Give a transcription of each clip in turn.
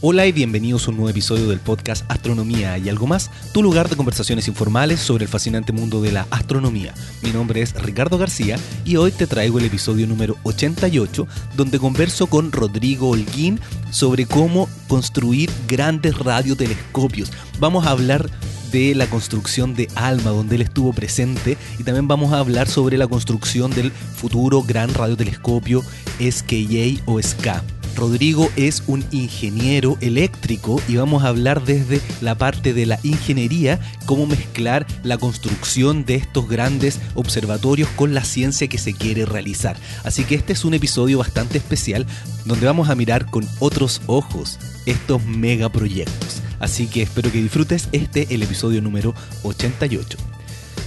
Hola y bienvenidos a un nuevo episodio del podcast Astronomía y algo más, tu lugar de conversaciones informales sobre el fascinante mundo de la astronomía. Mi nombre es Ricardo García y hoy te traigo el episodio número 88 donde converso con Rodrigo Holguín sobre cómo construir grandes radiotelescopios. Vamos a hablar de la construcción de ALMA, donde él estuvo presente, y también vamos a hablar sobre la construcción del futuro gran radiotelescopio SKA o SK. Rodrigo es un ingeniero eléctrico y vamos a hablar desde la parte de la ingeniería, cómo mezclar la construcción de estos grandes observatorios con la ciencia que se quiere realizar. Así que este es un episodio bastante especial donde vamos a mirar con otros ojos estos megaproyectos. Así que espero que disfrutes este, el episodio número 88.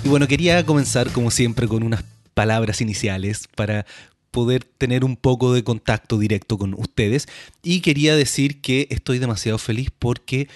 Y bueno, quería comenzar como siempre con unas palabras iniciales para poder tener un poco de contacto directo con ustedes. Y quería decir que estoy demasiado feliz porque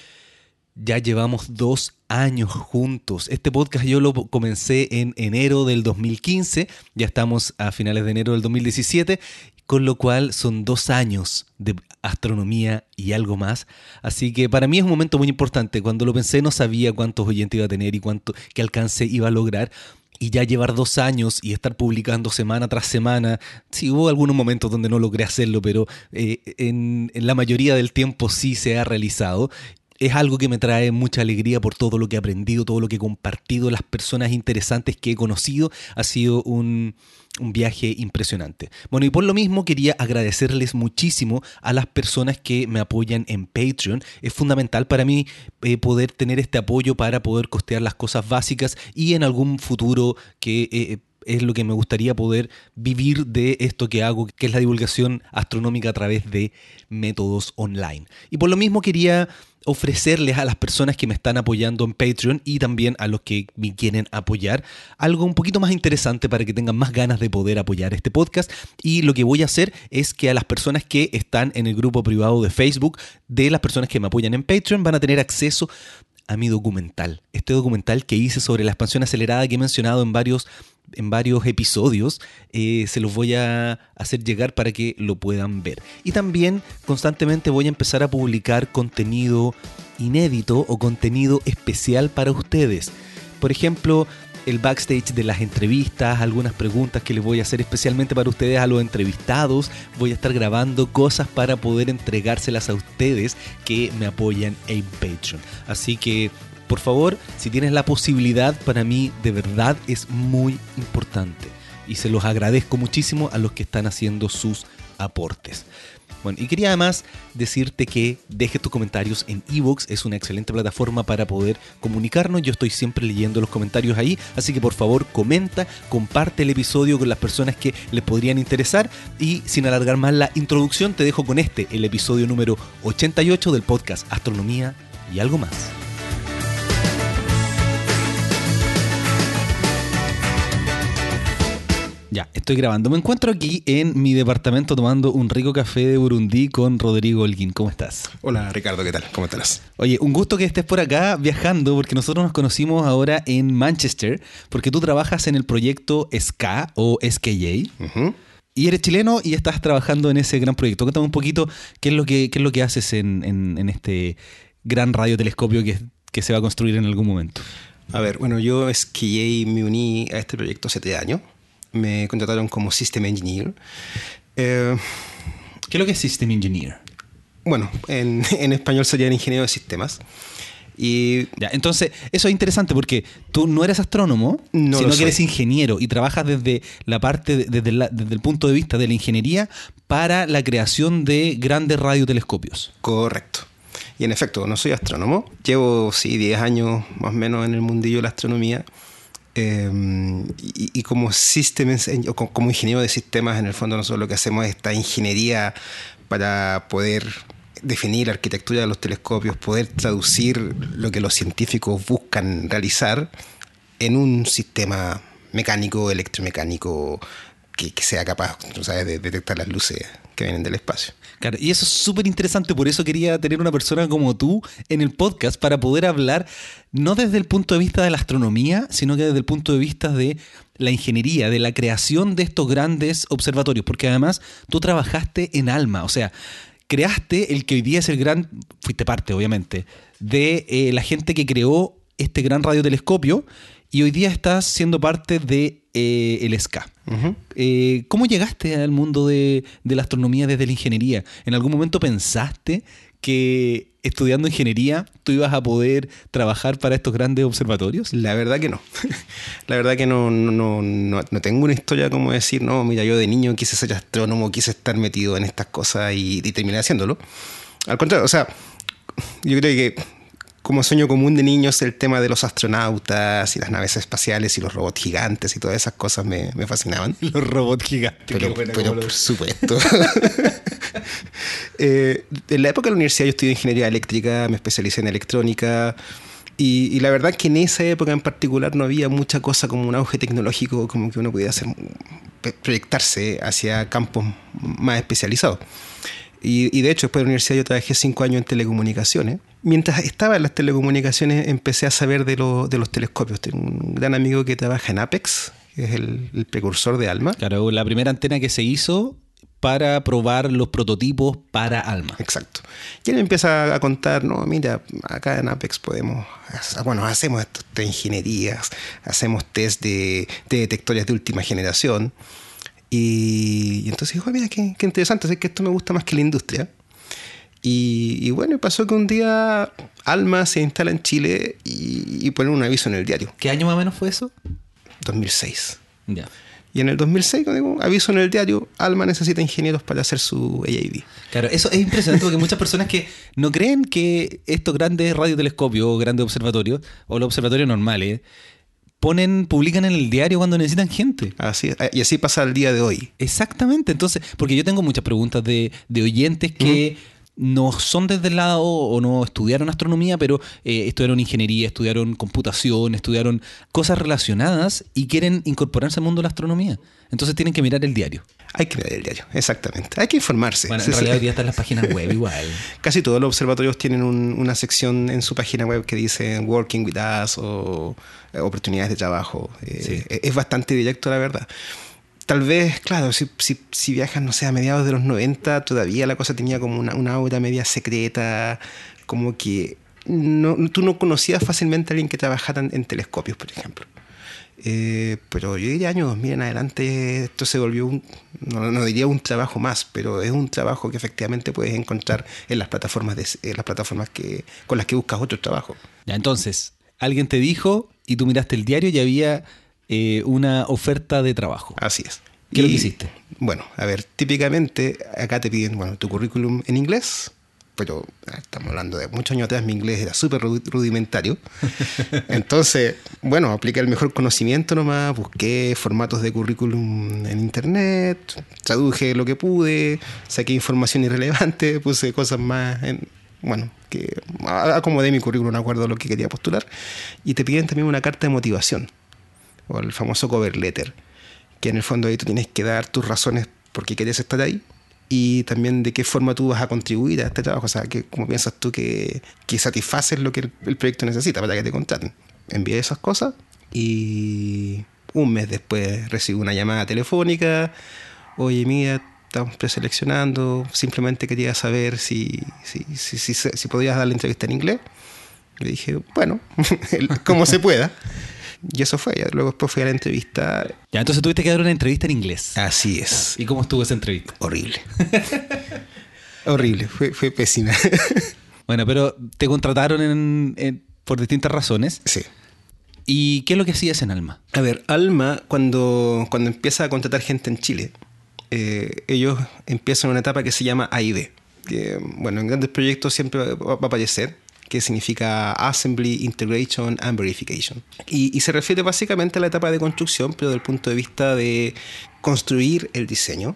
ya llevamos dos años juntos. Este podcast yo lo comencé en enero del 2015, ya estamos a finales de enero del 2017, con lo cual son dos años de astronomía y algo más. Así que para mí es un momento muy importante. Cuando lo pensé no sabía cuántos oyentes iba a tener y cuánto qué alcance iba a lograr, y ya llevar dos años y estar publicando semana tras semana, sí hubo algunos momentos donde no logré hacerlo, pero eh, en, en, la mayoría del tiempo sí se ha realizado. Es algo que me trae mucha alegría por todo lo que he aprendido, todo lo que he compartido, las personas interesantes que he conocido. Ha sido un, un viaje impresionante. Bueno, y por lo mismo quería agradecerles muchísimo a las personas que me apoyan en Patreon. Es fundamental para mí eh, poder tener este apoyo para poder costear las cosas básicas y en algún futuro que... Eh, es lo que me gustaría poder vivir de esto que hago, que es la divulgación astronómica a través de métodos online. Y por lo mismo quería ofrecerles a las personas que me están apoyando en Patreon y también a los que me quieren apoyar algo un poquito más interesante para que tengan más ganas de poder apoyar este podcast. Y lo que voy a hacer es que a las personas que están en el grupo privado de Facebook de las personas que me apoyan en Patreon van a tener acceso a mi documental. Este documental que hice sobre la expansión acelerada que he mencionado en varios en varios episodios, eh, se los voy a hacer llegar para que lo puedan ver. Y también constantemente voy a empezar a publicar contenido inédito o contenido especial para ustedes. Por ejemplo, el backstage de las entrevistas, algunas preguntas que les voy a hacer especialmente para ustedes a los entrevistados. Voy a estar grabando cosas para poder entregárselas a ustedes que me apoyan en Patreon. Así que por favor, si tienes la posibilidad, para mí de verdad es muy importante. Y se los agradezco muchísimo a los que están haciendo sus aportes. Bueno, y quería además decirte que dejes tus comentarios en Evox, es una excelente plataforma para poder comunicarnos. Yo estoy siempre leyendo los comentarios ahí, así que por favor comenta, comparte el episodio con las personas que les podrían interesar. Y sin alargar más la introducción, te dejo con este, el episodio número 88 del podcast Astronomía y algo más. Ya, estoy grabando. Me encuentro aquí en mi departamento tomando un rico café de Burundi con Rodrigo Holguín. ¿Cómo estás? Hola Ricardo, ¿qué tal? ¿Cómo estás? Oye, un gusto que estés por acá viajando porque nosotros nos conocimos ahora en Manchester porque tú trabajas en el proyecto SK o SKJ. Y eres chileno y estás trabajando en ese gran proyecto. Cuéntame un poquito qué es lo que, es lo que haces en, este gran radiotelescopio que, que se va a construir en algún momento. A ver, bueno, yo SKJ me uní a este proyecto hace tres años me contrataron como System Engineer. Eh, ¿Qué es lo que es System Engineer? Bueno, en, en español sería ingeniero de sistemas. Y ya, entonces, eso es interesante porque tú no eres astrónomo, sino que eres ingeniero y trabajas desde la parte, desde, desde, el punto de vista de la ingeniería para la creación de grandes radiotelescopios. Correcto. Y en efecto, no soy astrónomo. Llevo, sí, 10 años más o menos en el mundillo de la astronomía. Em, y, como sistemas, como ingeniero de sistemas, en el fondo nosotros lo que hacemos es esta ingeniería para poder definir la arquitectura de los telescopios, poder traducir lo que los científicos buscan realizar en un sistema mecánico, electromecánico, que, sea capaz de detectar las luces que vienen del espacio. Claro, y eso es súper interesante, por eso quería tener una persona como tú en el podcast para poder hablar no desde el punto de vista de la astronomía, sino que desde el punto de vista de la ingeniería, de la creación de estos grandes observatorios, porque además tú trabajaste en ALMA, o sea, creaste el que hoy día es el gran, fuiste parte obviamente, de eh, la gente que creó este gran radiotelescopio y hoy día estás siendo parte de eh, el SCA. Eh, ¿Cómo llegaste al mundo de, de la astronomía desde la ingeniería? ¿En algún momento pensaste que estudiando ingeniería tú ibas a poder trabajar para estos grandes observatorios? La verdad que no. La verdad que no, no, no, no tengo una historia como decir, no, mira, yo de niño quise ser astrónomo, quise estar metido en estas cosas y, y terminé haciéndolo. Al contrario, o sea, yo creo que como sueño común de niños el tema de los astronautas y las naves espaciales y los robots gigantes y todas esas cosas me, me fascinaban. Los robots gigantes. Pero, pero por supuesto. eh, en la época de la universidad yo estudié ingeniería eléctrica, me especialicé en electrónica. Y, y, la verdad que en esa época en particular no había mucha cosa como un auge tecnológico, como que uno pudiera hacer, proyectarse hacia campos más especializados. Y, y, de hecho, después de la universidad yo trabajé cinco años en telecomunicaciones. Mientras estaba en las telecomunicaciones empecé a saber de, lo, de los telescopios. Tengo un gran amigo que trabaja en Apex, que es el, el, precursor de ALMA. Claro, la primera antena que se hizo para probar los prototipos para ALMA. Exacto. Y él empieza a contar, no, mira, acá en Apex podemos, bueno, hacemos estos de ingenierías, hacemos test de, de detectores de última generación. Y, y entonces dijo, mira, qué, qué interesante, es que esto me gusta más que la industria. Y, y, bueno, pasó que un día Alma se instala en Chile y, y pone un aviso en el diario. ¿Qué año más o menos fue eso? 2006. Ya. Y en el 2006, digo, aviso en el diario, Alma necesita ingenieros para hacer su AAV. Claro, eso es impresionante porque muchas personas que no creen que estos grandes radiotelescopios o grandes observatorios, o los observatorios normales, ponen, publican en el diario cuando necesitan gente. Así y así pasa el día de hoy. Exactamente. Entonces, porque yo tengo muchas preguntas de, de oyentes que no son desde el lado o no estudiaron astronomía, pero eh, estudiaron ingeniería, estudiaron computación, estudiaron cosas relacionadas y quieren incorporarse al mundo de la astronomía. Entonces tienen que mirar el diario. Hay que mirar el diario, exactamente. Hay que informarse. Bueno, en realidad hoy día están las páginas web igual. Casi todos los observatorios tienen un, una sección en su página web que dice Working with Us o eh, oportunidades de trabajo. Eh, sí. Es bastante directo, la verdad. Tal vez, claro, si, si, si, viajas, no sé, a mediados de los 90, todavía la cosa tenía como una, una aura media secreta, como que no, tú no conocías fácilmente a alguien que trabajara en, en telescopios, por ejemplo. Eh, pero yo diría año 2000 en adelante esto se volvió un, no, no, diría un trabajo más, pero es un trabajo que efectivamente puedes encontrar en las plataformas, de, en las plataformas que, con las que buscas otro trabajo. Ya, entonces, alguien te dijo y tú miraste el diario y había eh, una oferta de trabajo. Así es. ¿Qué es lo que hiciste? Bueno, a ver, típicamente acá te piden bueno, tu currículum en inglés, pero ah, estamos hablando de muchos años atrás, mi inglés era súper rudimentario. Entonces, bueno, apliqué el mejor conocimiento nomás, busqué formatos de currículum en internet, traduje lo que pude, saqué información irrelevante, puse cosas más, en, bueno, que acomodé mi currículum de acuerdo a lo que quería postular. Y te piden también una carta de motivación, o el famoso cover letter, que en el fondo ahí tú tienes que dar tus razones por qué querías estar ahí y también de qué forma tú vas a contribuir a este trabajo, o sea, que, cómo piensas tú que, que satisfaces lo que el, el, proyecto necesita para que te contraten. Envié esas cosas y un mes después recibí una llamada telefónica, oye, mira, estamos preseleccionando, simplemente quería saber si, si, si, si, si podías dar la entrevista en inglés. Le dije, bueno, como se pueda. Y eso fue. Luego después fui a la entrevista. Ya, entonces tuviste que dar una entrevista en inglés. Así es. ¿Y cómo estuvo esa entrevista? Horrible. Horrible, fue, fue pésima. bueno, pero te contrataron en, en, por distintas razones. Sí. ¿Y qué es lo que hacías en Alma? A ver, Alma, cuando, cuando empieza a contratar gente en Chile, eh, ellos empiezan una etapa que se llama AIB. Que, bueno, en grandes proyectos siempre va a aparecer que significa Assembly, Integration and Verification. Y, y, se refiere básicamente a la etapa de construcción, pero desde el punto de vista de construir el diseño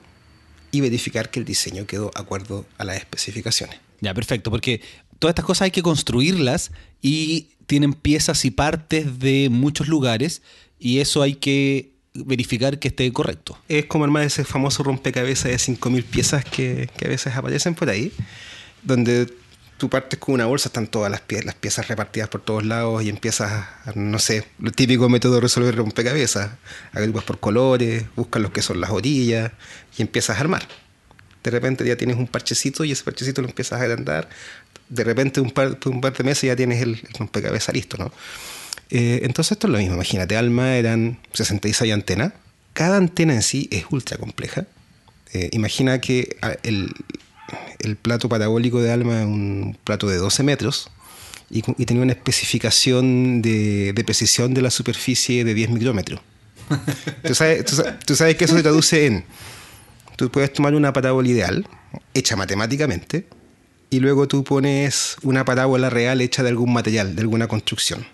y verificar que el diseño quedó acuerdo a las especificaciones. Ya, perfecto, porque todas estas cosas hay que construirlas y tienen piezas y partes de muchos lugares y eso hay que verificar que esté correcto. Es como armar ese famoso rompecabezas de 5.000 piezas que, que a veces aparecen por ahí, donde tú partes con una bolsa, están todas las, las piezas repartidas por todos lados y empiezas, no sé, lo típico método de resolver rompecabezas. Agrupas por colores, buscas lo que son las orillas y empiezas a armar. de repente ya tienes un parchecito y ese parchecito lo empiezas a agrandar, de repente un par, un par de meses ya tienes el, el rompecabezas listo, ¿no? Eh, entonces esto es lo mismo, imagínate, Alma eran 66 antenas, cada antena en sí es ultra compleja. Eh, imagina que ah, el, el, plato parabólico de Alma es un plato de 12 metros y, y tenía una especificación de, de, precisión de la superficie de 10 micrómetros. ¿Tú sabes, tú, tú sabes que eso se traduce en, tú puedes tomar una parábola ideal, hecha matemáticamente, y luego tú pones una parábola real hecha de algún material, de alguna construcción.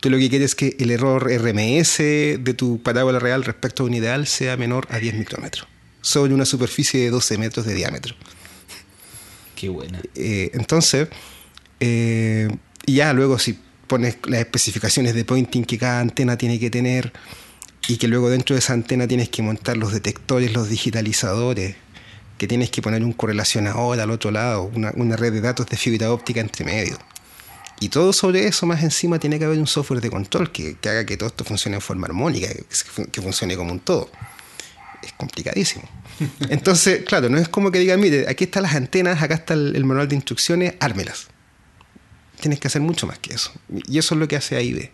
Tú lo que quieres es que el error RMS de tu parábola real respecto a un ideal sea menor a 10 micrómetros, sobre una superficie de 12 metros de diámetro. Qué buena. Eh, entonces, eh, ya luego si pones las especificaciones de pointing que cada antena tiene que tener y que luego dentro de esa antena tienes que montar los detectores, los digitalizadores, que tienes que poner un correlacionador al otro lado, una, red de datos de fibra óptica entre medio y todo sobre eso, más encima, tiene que haber un software de control que, haga que todo esto funcione en forma armónica, que, funcione como un todo. Es complicadísimo. Entonces, claro, no es como que digan, mire, aquí están las antenas, acá está el, manual de instrucciones, ármelas. Tienes que hacer mucho más que eso. Y eso es lo que hace AIB.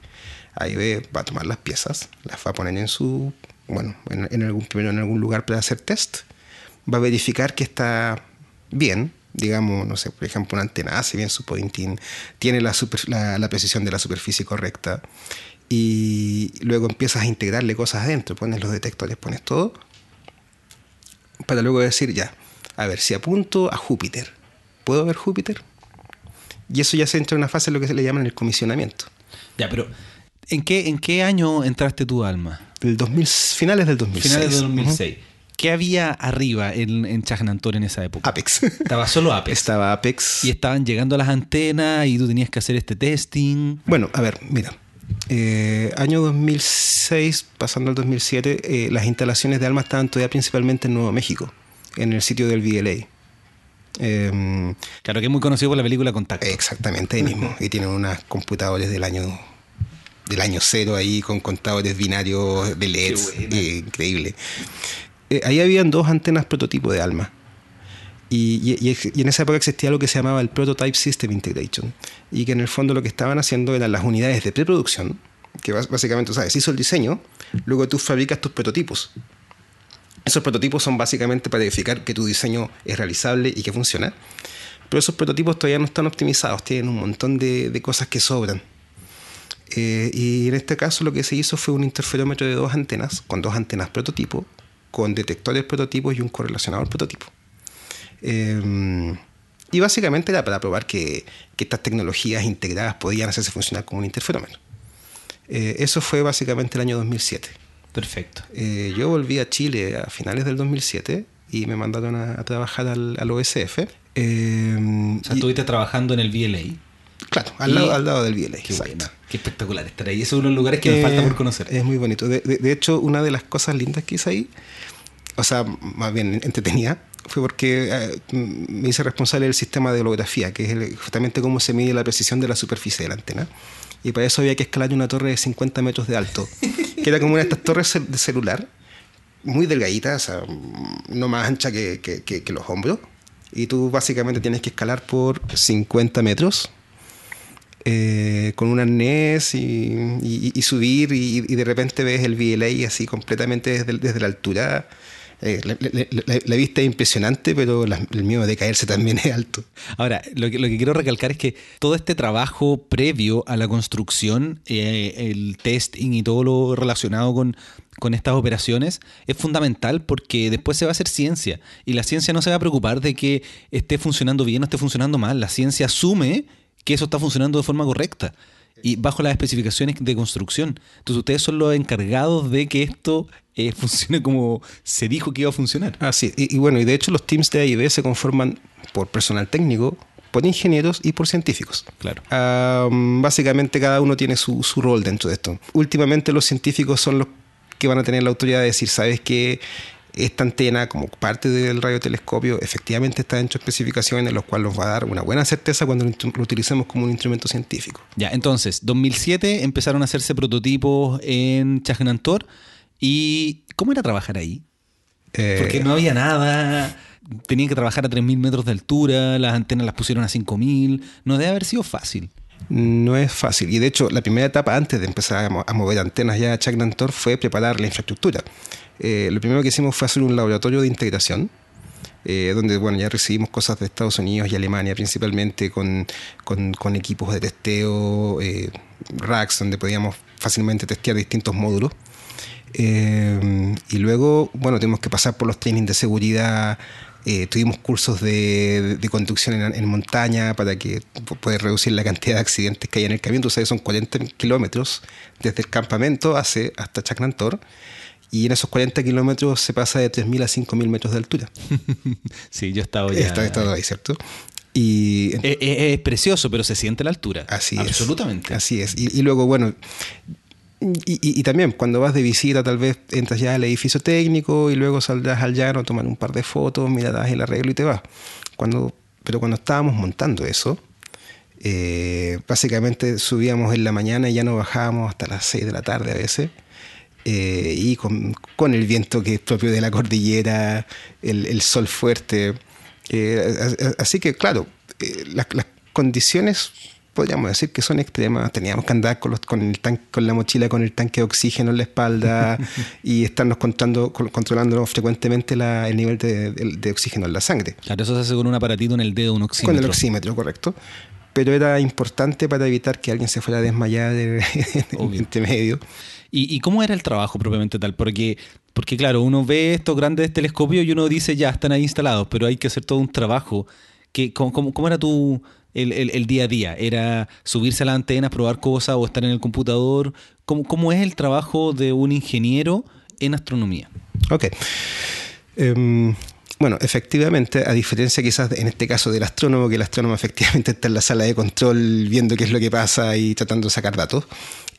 AIB va a tomar las piezas, las va a poner en su, bueno, en, algún, primero en algún lugar para hacer test, va a verificar que está bien, digamos, no sé, por ejemplo, una antena hace bien su pointing, tiene la, la, la, precisión de la superficie correcta y luego empiezas a integrarle cosas adentro, pones los detectores, pones todo, para luego decir, ya, a ver, si apunto a Júpiter, ¿puedo ver Júpiter? Y eso ya se entra en una fase de lo que se le llama el comisionamiento. Ya, pero ¿en qué, en qué año entraste tú, Alma? El 2000, finales del 2006. Finales del 2006. Uh -huh. ¿Qué había arriba en, en Chajnantor en esa época? Apex. Estaba solo Apex. Estaba Apex. Y estaban llegando las antenas y tú tenías que hacer este testing. Bueno, a ver, mira. Eh, año 2006, pasando al 2007, eh, las instalaciones de Alma estaban todavía principalmente en Nuevo México, en el sitio del VLA. Eh, claro que es muy conocido por la película Contacto. Exactamente, ahí mismo. y tienen unos computadores del año del año cero ahí con contadores binarios de LEDs. increíble eh, ahí habían dos antenas prototipo de ALMA. Y, y, y, en esa época existía lo que se llamaba el Prototype System Integration. Y que en el fondo lo que estaban haciendo eran las unidades de preproducción, que básicamente, ¿sabes? Hizo el diseño, luego tú fabricas tus prototipos. Esos prototipos son básicamente para verificar que tu diseño es realizable y que funciona. Pero esos prototipos todavía no están optimizados, tienen un montón de, de cosas que sobran. Eh, y en este caso lo que se hizo fue un interferómetro de dos antenas, con dos antenas prototipo, con detectores prototipos y un correlacionador prototipo. Eh, y básicamente era para probar que, que, estas tecnologías integradas podían hacerse funcionar como un interferómetro. Eh, eso fue básicamente el año 2007. Perfecto. Eh, yo volví a Chile a finales del 2007 y me mandaron a, a trabajar al, al, OSF. o sea, estuviste trabajando en el VLA. Claro, al, y... lado, al lado del VLA. Qué, exacto. Qué espectacular estar ahí. Es uno de los lugares que me falta por conocer. Es muy bonito. De, de, de, hecho, una de las cosas lindas que hice ahí, o sea, más bien entretenida, fue porque eh, me hice responsable del sistema de holografía, que es el, justamente cómo se mide la precisión de la superficie de la antena. Y para eso había que escalar una torre de 50 metros de alto, que era como una de estas torres de celular, muy delgadita, o sea, no más ancha que, que, que, que los hombros. Y tú básicamente tienes que escalar por 50 metros eh, con un arnés y, y, y subir y, y, de repente ves el VLA así completamente desde, desde la altura. La, vista es impresionante, pero el miedo de caerse también es alto. Ahora, lo que, lo que quiero recalcar es que todo este trabajo previo a la construcción, eh, el testing y todo lo relacionado con, con estas operaciones es fundamental porque después se va a hacer ciencia y la ciencia no se va a preocupar de que esté funcionando bien o esté funcionando mal. La ciencia asume que eso está funcionando de forma correcta y bajo las especificaciones de construcción. Entonces ustedes son los encargados de que esto eh, funcione como se dijo que iba a funcionar. Ah, sí. Y, y bueno, y de hecho los teams de AIB se conforman por personal técnico, por ingenieros y por científicos. Claro. Um, básicamente cada uno tiene su, su rol dentro de esto. Últimamente los científicos son los que van a tener la autoridad de decir, sabes que esta antena, como parte del radiotelescopio, efectivamente está dentro de especificaciones, lo cual nos va a dar una buena certeza cuando lo, utilicemos como un instrumento científico. Ya, entonces, 2007 empezaron a hacerse prototipos en Chajnantor. ¿Y cómo era trabajar ahí? Eh, Porque no había nada. tenían que trabajar a 3.000 metros de altura, las antenas las pusieron a 5.000. No debe haber sido fácil. No es fácil. Y de hecho, la primera etapa antes de empezar a mover antenas ya a Chagrantor fue preparar la infraestructura. Eh, lo primero que hicimos fue hacer un laboratorio de integración. Eh, donde bueno, ya recibimos cosas de Estados Unidos y Alemania principalmente con, con, equipos de testeo, eh, racks donde podíamos fácilmente testear distintos módulos. y luego, bueno, tuvimos que pasar por los trainings de seguridad eh, tuvimos cursos de, conducción en, montaña para que poder reducir la cantidad de accidentes que hay en el camino. Entonces son 40 kilómetros desde el campamento hacia, hasta Chacnantor. Y en esos 40 kilómetros se pasa de 3.000 a 5.000 metros de altura. sí, yo he estado ya. He estado ahí, ¿cierto? Y, es, precioso, pero se siente la altura. Así es. Absolutamente. Así es. y, luego, bueno, y, también cuando vas de visita tal vez entras ya al edificio técnico y luego saldrás al llano a tomar un par de fotos, mirarás el arreglo y te vas. Cuando, pero cuando estábamos montando eso, eh, básicamente subíamos en la mañana y ya no bajábamos hasta las 6 de la tarde a veces. Eh, y con, con, el viento que es propio de la cordillera, el, el sol fuerte. Eh, así que claro, las, las condiciones podríamos decir que son extremas. Teníamos que andar con, los, con, el con la mochila con el tanque de oxígeno en la espalda y estarnos contando, controlando frecuentemente el nivel de, oxígeno en la sangre. Claro, eso se hace con un aparatito en el dedo, un oxímetro. Con el oxímetro, correcto. Pero era importante para evitar que alguien se fuera a desmayar este medio. ¿Y, ¿Y, cómo era el trabajo propiamente tal? Porque, porque claro, uno ve estos grandes telescopios y uno dice, ya, están ahí instalados, pero hay que hacer todo un trabajo. Que, ¿cómo, cómo era tu, el, día a día? ¿Era subirse a la antena, probar cosas o estar en el computador? ¿Cómo, cómo es el trabajo de un ingeniero en astronomía? Ok. Em, bueno, efectivamente, a diferencia quizás en este caso del astrónomo, que el astrónomo efectivamente está en la sala de control viendo qué es lo que pasa y tratando de sacar datos,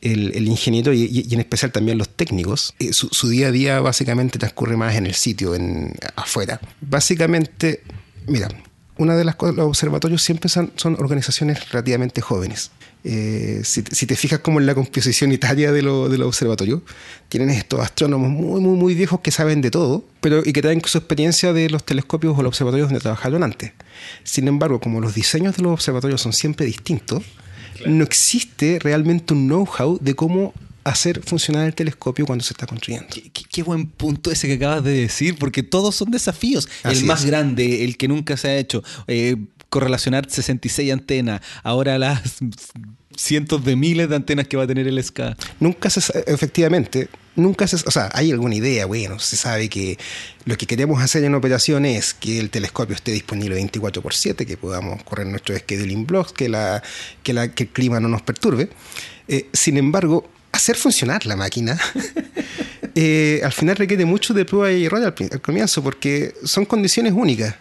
el, ingeniero y, en especial también los técnicos, eh, su, su, día a día básicamente transcurre más en el sitio, en, afuera. Básicamente, mira, una de las cosas, los observatorios siempre son, organizaciones relativamente jóvenes. Eh, si, te fijas como en la composición italia de, los observatorios, tienen estos astrónomos muy, muy, muy viejos que saben de todo, pero y que traen su experiencia de los telescopios o los observatorios donde trabajaron antes. Sin embargo, como los diseños de los observatorios son siempre distintos, no existe realmente un know-how de cómo hacer funcionar el telescopio cuando se está construyendo. Qué, buen punto ese que acabas de decir, porque todos son desafíos. el más grande, el que nunca se ha hecho, eh, correlacionar 66 antenas, ahora las cientos de miles de antenas que va a tener el SCA. Nunca se efectivamente, nunca se, o sea, hay alguna idea, bueno, se sabe que lo que queremos hacer en operación es que el telescopio esté disponible 24 por 7, que podamos correr nuestros scheduling blocks, que, la, que, la, que el clima no nos perturbe. Eh, sin embargo, hacer funcionar la máquina, eh, al final requiere mucho de prueba y error al, comienzo, porque son condiciones únicas.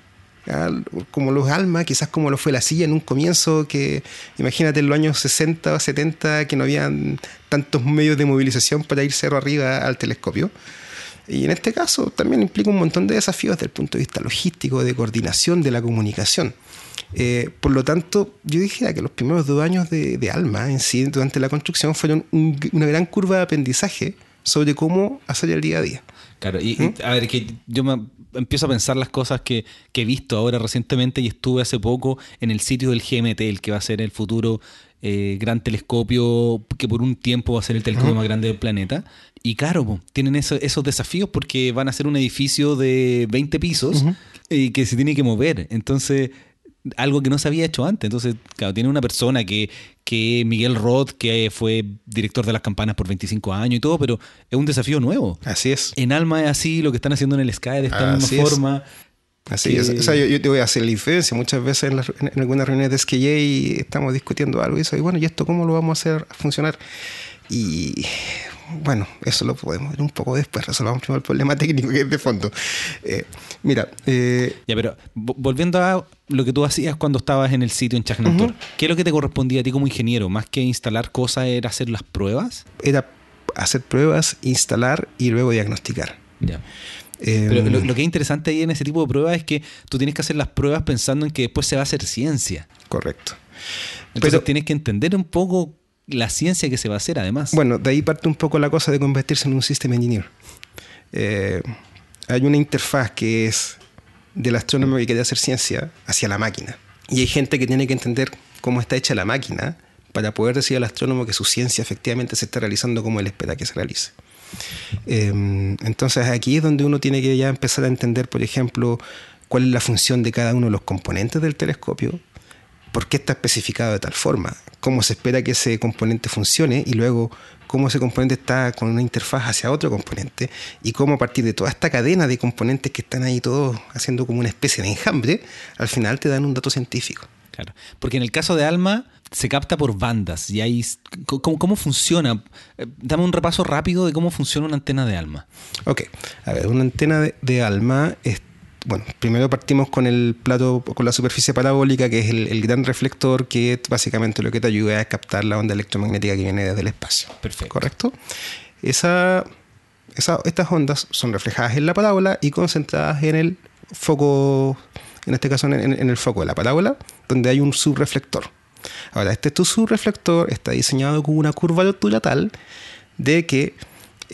Como los almas, quizás como lo fue la silla en un comienzo, que imagínate en los años 60 o 70 que no habían tantos medios de movilización para ir cero arriba al telescopio. Y en este caso también implica un montón de desafíos desde el punto de vista logístico, de coordinación, de la comunicación. Eh, por lo tanto, yo dijera que los primeros dos años de, Alma en sí, durante la construcción, fueron una gran curva de aprendizaje sobre cómo hacer el día a día. Claro, y, ¿Mm? a ver, que yo me empiezo a pensar las cosas que, he visto ahora recientemente y estuve hace poco en el sitio del GMT, el que va a ser el futuro eh, gran telescopio que por un tiempo va a ser el telescopio más grande del planeta. Y claro, tienen esos desafíos porque van a ser un edificio de 20 pisos y que se tiene que mover. Entonces, algo que no se había hecho antes. Entonces, claro, tiene una persona que, que Miguel Roth, que fue director de las campanas por 25 años y todo, pero es un desafío nuevo. Así es. En Alma es así, lo que están haciendo en el Sky de esta misma forma. Así es. O sea, yo, te voy a hacer la diferencia. Muchas veces en, en, algunas reuniones de SKJ estamos discutiendo algo y eso, y bueno, ¿y esto cómo lo vamos a hacer funcionar? Y bueno, eso lo podemos ver un poco después, resolvamos primero el problema técnico que es de fondo. Eh, mira. Eh, ya, pero volviendo a lo que tú hacías cuando estabas en el sitio en Chagnator, ¿qué es lo que te correspondía a ti como ingeniero? Más que instalar cosas, ¿era hacer las pruebas? Era hacer pruebas, instalar y luego diagnosticar. Ya. Pero lo, lo, que es interesante ahí en ese tipo de pruebas es que tú tienes que hacer las pruebas pensando en que después se va a hacer ciencia. Correcto. Entonces Pero, tienes que entender un poco la ciencia que se va a hacer además. Bueno, de ahí parte un poco la cosa de convertirse en un system engineer. Eh, hay una interfaz que es del astrónomo que quiere hacer ciencia hacia la máquina. Y hay gente que tiene que entender cómo está hecha la máquina para poder decir al astrónomo que su ciencia efectivamente se está realizando como él espera que se realice. Em, entonces aquí es donde uno tiene que ya empezar a entender, por ejemplo, cuál es la función de cada uno de los componentes del telescopio, por qué está especificado de tal forma, cómo se espera que ese componente funcione y luego cómo ese componente está con una interfaz hacia otro componente y cómo a partir de toda esta cadena de componentes que están ahí todos haciendo como una especie de enjambre, al final te dan un dato científico. Claro, porque en el caso de ALMA se capta por bandas y ahí ¿cómo, funciona? Eh, dame un repaso rápido de cómo funciona una antena de ALMA. Ok, a ver, una antena de, de ALMA es bueno, primero partimos con el plato, con la superficie parabólica, que es el, gran reflector que básicamente lo que te ayuda es captar la onda electromagnética que viene desde el espacio. Perfecto. ¿Correcto? Esa, estas ondas son reflejadas en la parábola y concentradas en el foco, en este caso en, en el foco de la parábola, donde hay un subreflector. Ahora, este tu subreflector está diseñado con una curvatura tal de que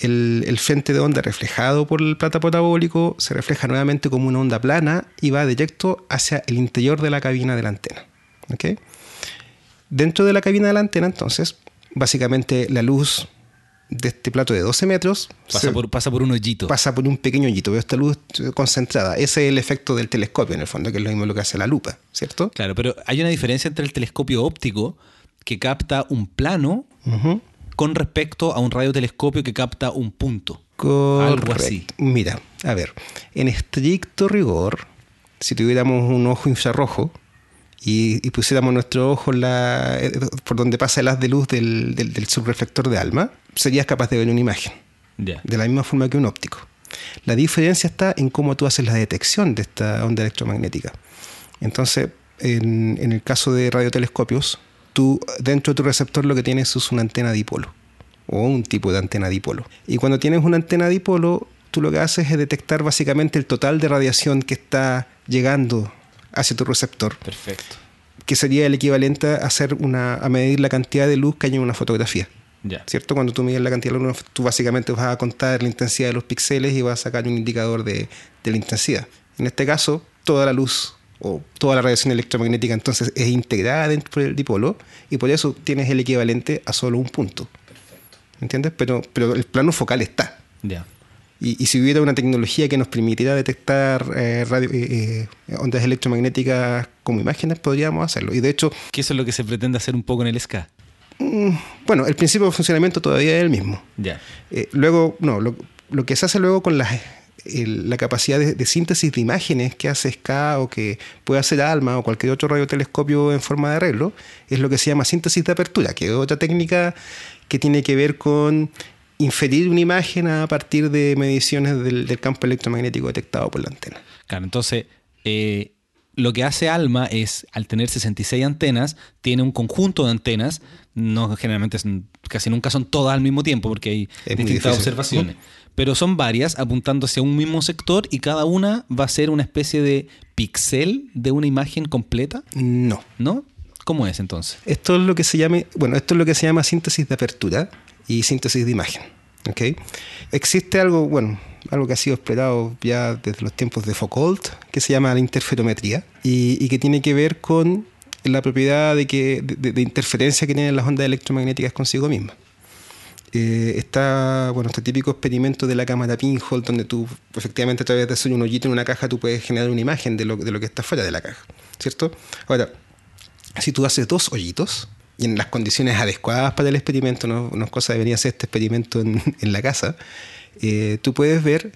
el, frente de onda reflejado por el plata parabólico se refleja nuevamente como una onda plana y va directo hacia el interior de la cabina de la antena. Dentro de la cabina de la antena, entonces, básicamente la luz de este plato de 12 metros pasa, por, pasa por un hoyito. Pasa por un pequeño hoyito, veo esta luz concentrada. Ese es el efecto del telescopio, en el fondo, que es lo mismo lo que hace la lupa, ¿cierto? Claro, pero hay una diferencia entre el telescopio óptico, que capta un plano, con respecto a un radiotelescopio que capta un punto. Algo así. Mira, a ver, en estricto rigor, si tuviéramos un ojo infrarrojo y, pusiéramos nuestro ojo la, eh, por donde pasa el haz de luz del, subreflector de alma, serías capaz de ver una imagen. De la misma forma que un óptico. La diferencia está en cómo tú haces la detección de esta onda electromagnética. Entonces, en, en el caso de radiotelescopios, tú dentro de tu receptor lo que tienes es una antena dipolo o un tipo de antena dipolo. Y cuando tienes una antena dipolo, tú lo que haces es detectar básicamente el total de radiación que está llegando hacia tu receptor. Perfecto. Que sería el equivalente a hacer una a medir la cantidad de luz que hay en una fotografía. ¿Cierto? Cuando tú mides la cantidad de luz, tú básicamente vas a contar la intensidad de los píxeles y vas a sacar un indicador de, de la intensidad. En este caso, toda la luz o toda la radiación electromagnética entonces es integrada dentro del dipolo y por eso tienes el equivalente a solo un punto. ¿Entiendes? Pero, pero el plano focal está. Ya. Y, si hubiera una tecnología que nos permitiera detectar eh, radio, eh, eh, ondas electromagnéticas como imágenes, podríamos hacerlo. Y de hecho... ¿Qué es lo que se pretende hacer un poco en el SCA? Mm, bueno, el principio de funcionamiento todavía es el mismo. Ya. luego, no, lo, lo, que se hace luego con las la capacidad de, síntesis de imágenes que hace SCA o que puede hacer ALMA o cualquier otro radiotelescopio en forma de arreglo, es lo que se llama síntesis de apertura, que es otra técnica que tiene que ver con inferir una imagen a partir de mediciones del, campo electromagnético detectado por la antena. Claro, entonces eh, lo que hace ALMA es, al tener 66 antenas, tiene un conjunto de antenas, no generalmente casi nunca son todas al mismo tiempo porque hay distintas observaciones pero son varias apuntando hacia un mismo sector y cada una va a ser una especie de pixel de una imagen completa? No. ¿No? ¿Cómo es entonces? Esto es lo que se llama, bueno, esto es lo que se llama síntesis de apertura y síntesis de imagen. ¿okay? Existe algo, bueno, algo que ha sido explorado ya desde los tiempos de Foucault, que se llama la interferometría y, que tiene que ver con la propiedad de, que, de interferencia que tienen las ondas electromagnéticas consigo mismas. Eh, está bueno este típico experimento de la cámara pinhole donde tú efectivamente a través de hacer un hoyito en una caja tú puedes generar una imagen de lo, que está fuera de la caja cierto ahora si tú haces dos hoyitos y en las condiciones adecuadas para el experimento no, no es cosa de venir a hacer este experimento en, la casa eh, tú puedes ver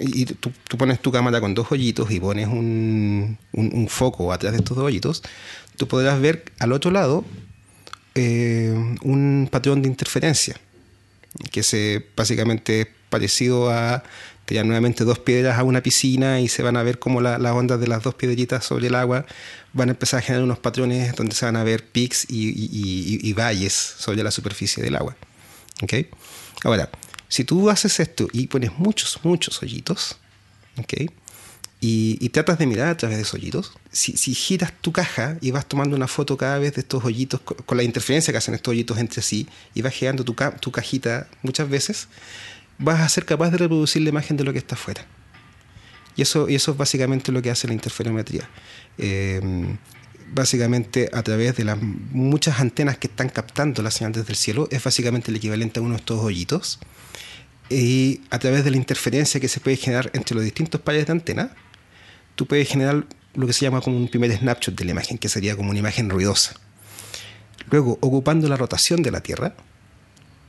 y tú, pones tu cámara con dos hoyitos y pones un, un, foco atrás de estos dos hoyitos, tú podrás ver al otro lado eh, un patrón de interferencia que se básicamente es parecido a tirar nuevamente dos piedras a una piscina y se van a ver como las ondas de las dos piedritas sobre el agua van a empezar a generar unos patrones donde se van a ver pics y, valles sobre la superficie del agua. ¿Okay? Ahora, si tú haces esto y pones muchos, muchos hoyitos, ¿okay? Y, tratas de mirar a través de esos hoyitos, si, giras tu caja y vas tomando una foto cada vez de estos hoyitos, con, la interferencia que hacen estos hoyitos entre sí, y vas girando tu, cajita muchas veces, vas a ser capaz de reproducir la imagen de lo que está afuera. Y eso, y eso es básicamente lo que hace la interferometría. Eh, básicamente a través de las muchas antenas que están captando la señal desde el cielo, es básicamente el equivalente a uno de estos hoyitos. Y a través de la interferencia que se puede generar entre los distintos pares de antenas, tú puedes generar lo que se llama como un primer snapshot de la imagen, que sería como una imagen ruidosa. Luego, ocupando la rotación de la Tierra,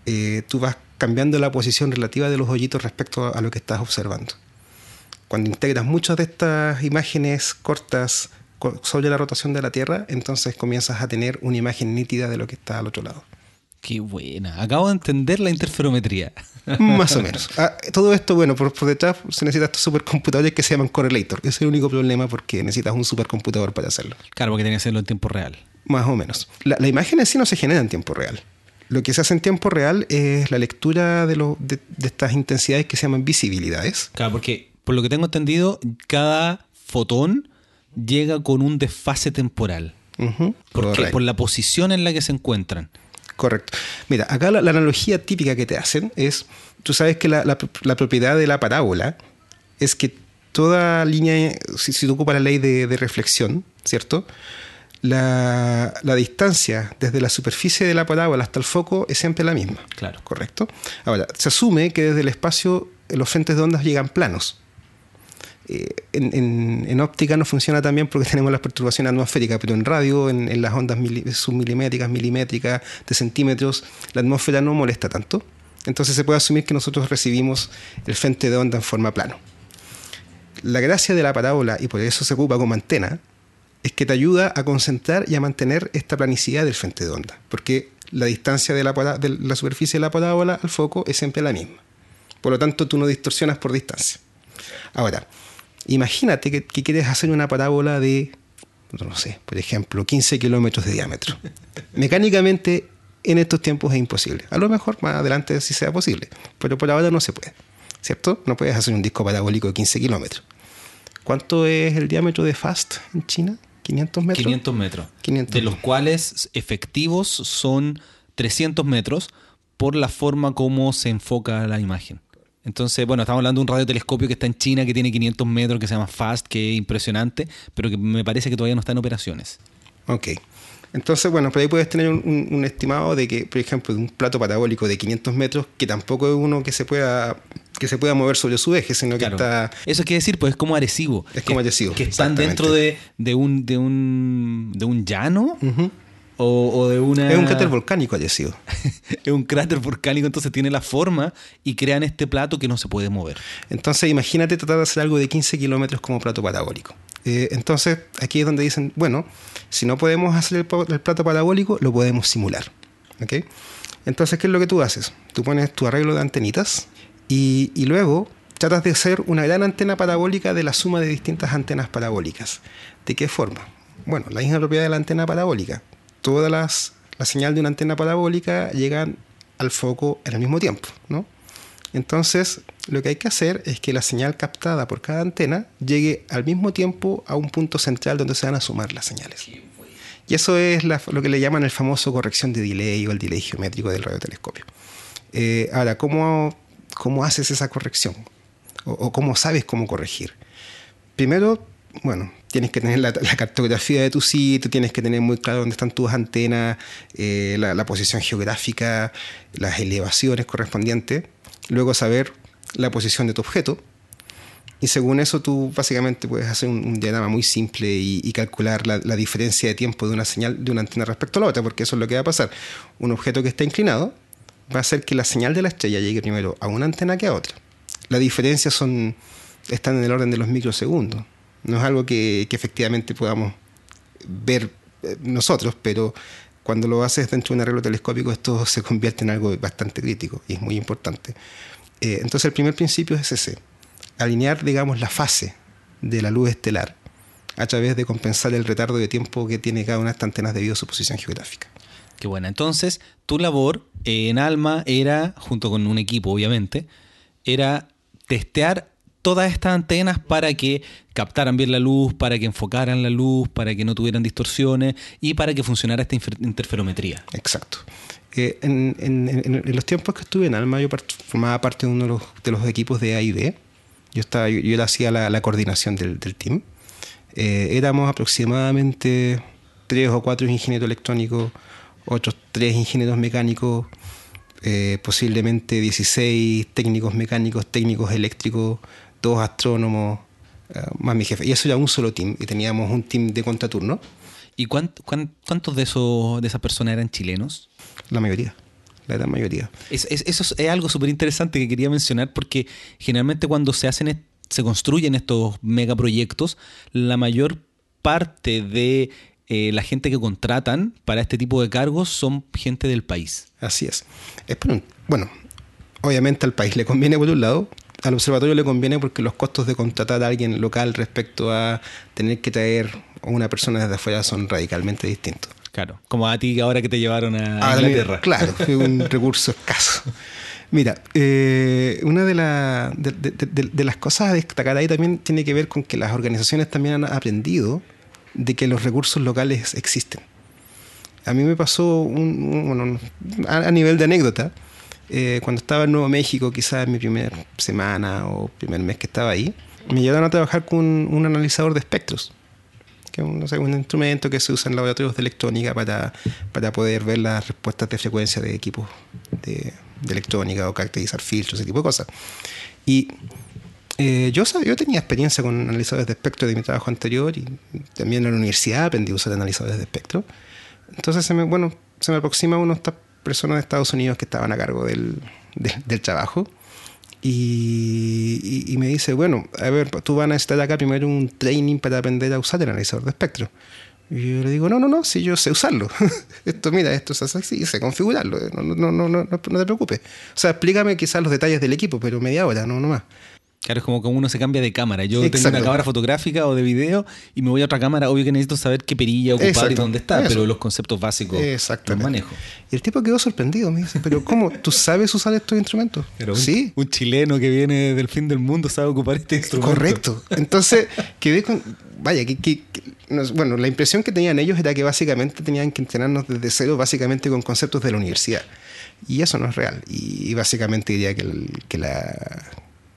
eh, tú vas cambiando la posición relativa de los hoyitos respecto a lo que estás observando. Cuando integras muchas de estas imágenes cortas sobre la rotación de la Tierra, entonces comienzas a tener una imagen nítida de lo que está al otro lado. Qué buena. Acabo de entender la interferometría. Más o menos. Ah, todo esto, bueno, por, detrás se necesitan estos supercomputadores que se llaman correlator. Ese es el único problema porque necesitas un supercomputador para hacerlo. Claro, porque tiene que hacerlo en tiempo real. Más o menos. La, imagen en sí no se genera en tiempo real. Lo que se hace en tiempo real es la lectura de, de, de estas intensidades que se llaman visibilidades. Claro, porque por lo que tengo entendido, cada fotón llega con un desfase temporal. porque, por la posición en la que se encuentran. Correcto. Mira, acá la, analogía típica que te hacen es, tú sabes que la, propiedad de la parábola es que toda línea, si, tú ocupas la ley de, reflexión, ¿cierto? La, la, distancia desde la superficie de la parábola hasta el foco es siempre la misma. Claro. ¿Correcto? Ahora, se asume que desde el espacio los frentes de ondas llegan planos. Eh, en, óptica no funciona tan bien porque tenemos las perturbaciones atmosféricas, pero en radio, en, las ondas submilimétricas, milimétricas, de centímetros, la atmósfera no molesta tanto. Entonces se puede asumir que nosotros recibimos el frente de onda en forma plano. La gracia de la parábola, y por eso se ocupa como antena, es que te ayuda a concentrar y a mantener esta planicidad del frente de onda, porque la distancia de la, de la superficie de la parábola al foco es siempre la misma. Por lo tanto, tú no distorsionas por distancia. Ahora, Imagínate que, quieres hacer una parábola de, no sé, por ejemplo, 15 kilómetros de diámetro. Mecánicamente, en estos tiempos es imposible. A lo mejor más adelante sí sea posible, pero por ahora no se puede. ¿Cierto? No puedes hacer un disco parabólico de 15 kilómetros. ¿Cuánto es el diámetro de FAST en China? ¿500 metros? 500 metros. de los cuales efectivos son 300 metros por la forma como se enfoca la imagen. Entonces, bueno, estamos hablando de un radiotelescopio que está en China, que tiene 500 metros, que se llama FAST, que es impresionante, pero que me parece que todavía no está en operaciones. Ok. Entonces, bueno, por ahí puedes tener un, estimado de que, por ejemplo, de un plato parabólico de 500 metros, que tampoco es uno que se pueda que se pueda mover sobre su eje, sino que está... Eso quiere decir, pues es como Arecibo. Es como Arecibo. Que están dentro de, un, de, un, de un llano. O, de una... Es un cráter volcánico haya sido. es un cráter volcánico, entonces tiene la forma y crean este plato que no se puede mover. Entonces imagínate tratar de hacer algo de 15 kilómetros como plato parabólico. Eh, entonces aquí es donde dicen, bueno, si no podemos hacer el, plato parabólico, lo podemos simular. ¿okay? Entonces, ¿qué es lo que tú haces? Tú pones tu arreglo de antenitas y, y luego tratas de hacer una gran antena parabólica de la suma de distintas antenas parabólicas. ¿De qué forma? Bueno, la misma propiedad de la antena parabólica todas las, la señal de una antena parabólica llegan al foco al mismo tiempo, ¿no? Entonces, lo que hay que hacer es que la señal captada por cada antena llegue al mismo tiempo a un punto central donde se van a sumar las señales. Y eso es lo que le llaman el famoso corrección de delay o el delay geométrico del radiotelescopio. Eh, ahora, ¿cómo, ¿cómo, haces esa corrección? o, cómo sabes cómo corregir? Primero, bueno, tienes que tener la, cartografía de tu sitio, tienes que tener muy claro dónde están tus antenas, eh, la, posición geográfica, las elevaciones correspondientes, luego saber la posición de tu objeto. Y según eso tú básicamente puedes hacer un, diagrama muy simple y, calcular la, diferencia de tiempo de una señal de una antena respecto a la otra, porque eso es lo que va a pasar. Un objeto que está inclinado va a hacer que la señal de la estrella llegue primero a una antena que a otra. La diferencia son, están en el orden de los microsegundos. No es algo que, efectivamente podamos ver eh, nosotros, pero cuando lo haces dentro de un arreglo telescópico esto se convierte en algo bastante crítico y es muy importante. Eh, entonces el primer principio es ese, alinear, digamos, la fase de la luz estelar a través de compensar el retardo de tiempo que tiene cada una de estas antenas debido a su posición geográfica. Qué buena. Entonces, tu labor en Alma era, junto con un equipo obviamente, era testear todas estas antenas para que captaran bien la luz, para que enfocaran la luz, para que no tuvieran distorsiones y para que funcionara esta interferometría. Exacto. Eh, en, los tiempos que estuve en Alma, yo formaba parte de uno de los, equipos de A Yo, estaba, yo, hacía la, la coordinación del, del team. Eh, éramos aproximadamente tres o cuatro ingenieros electrónicos, otros tres ingenieros mecánicos, eh, posiblemente 16 técnicos mecánicos, técnicos eléctricos, dos astrónomos, eh, más mi jefe. Y eso era un solo team, y teníamos un team de contraturno. ¿Y cuánt- cuán- cuántos de, esos, de esas personas eran chilenos? La mayoría, la gran mayoría. Es- es- eso es, algo súper interesante que quería mencionar porque generalmente cuando se hacen, se construyen estos megaproyectos, la mayor parte de eh, la gente que contratan para este tipo de cargos son gente del país. Así es. Es bueno, obviamente al país le conviene por un lado, al observatorio le conviene porque los costos de contratar a alguien local respecto a tener que traer a una persona desde afuera son radicalmente distintos. Claro. Como a ti ahora que te llevaron a Ahora, Inglaterra. Claro, es un recurso escaso. Mira, eh, una de, la- de- de- de- de las cosas a destacar ahí también tiene que ver con que las organizaciones también han aprendido de que los recursos locales existen. A mí me pasó un, a, a nivel de anécdota, eh, cuando estaba en Nuevo México, quizás en mi primera semana o primer mes que estaba ahí, me llevaron a trabajar con un analizador de espectros que es un, no sé, un instrumento que se usa en laboratorios de electrónica para, para poder ver las respuestas de frecuencia de equipos de, de electrónica o caracterizar filtros, ese tipo de cosas. Y eh, yo, yo tenía experiencia con analizadores de espectro de mi trabajo anterior y también en la universidad aprendí a usar analizadores de espectro. Entonces, se me, bueno, se me aproxima uno de personas de Estados Unidos que estaban a cargo del, del- del trabajo y, y- y me dice, bueno, a ver, tú vas a necesitar acá primero un training para aprender a usar el analizador de espectro. Y yo le digo, no, no, no, si yo sé usarlo. esto, mira, esto se así, sé configurarlo, no, no, no, no, no, no te preocupes. O sea, explícame quizás los detalles del equipo, pero media hora, no, no más. Claro, es como que uno se cambia de cámara. Yo tengo una cámara fotográfica o de video y me voy a otra cámara. Obvio que necesito saber qué perilla ocupar y dónde está, Eso. pero los conceptos básicos los manejo. Y el tipo quedó sorprendido, me dice, pero ¿cómo? ¿Tú sabes usar estos instrumentos? Pero sí. un chileno que viene del fin del mundo sabe ocupar este instrumento. Correcto. Entonces, quedé con. Vaya, que, que- que- no- bueno, la impresión que tenían ellos era que básicamente tenían que entrenarnos desde cero, básicamente con conceptos de la universidad. Y eso no es real. Y, y básicamente diría que, el- que la.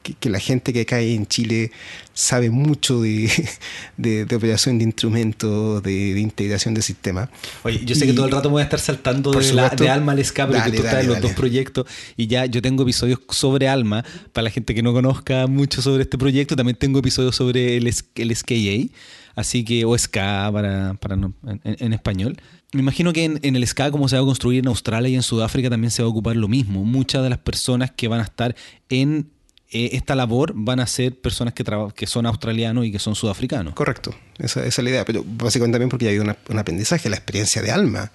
Que, que la gente que cae en Chile sabe mucho de, de- de operación de instrumentos, de, de integración de sistemas. Oye, yo sé Y- que todo el rato me voy a estar saltando de, supuesto. Alma al escape, porque Dale, tú estás dale, en los dale. dos proyectos y ya yo tengo episodios sobre Alma. Para la gente que no conozca mucho sobre este proyecto, también tengo episodios sobre el, el SKA, así que, o SKA para, para no- en, en español. Me imagino que en, en el SKA, como se va a construir en Australia y en Sudáfrica, también se va a ocupar lo mismo. Muchas de las personas que van a estar en eh, esta labor van a ser personas que, que son australianos y que son sudafricanos. Correcto, esa, esa es la idea, pero básicamente también porque hay una- un aprendizaje, la experiencia de alma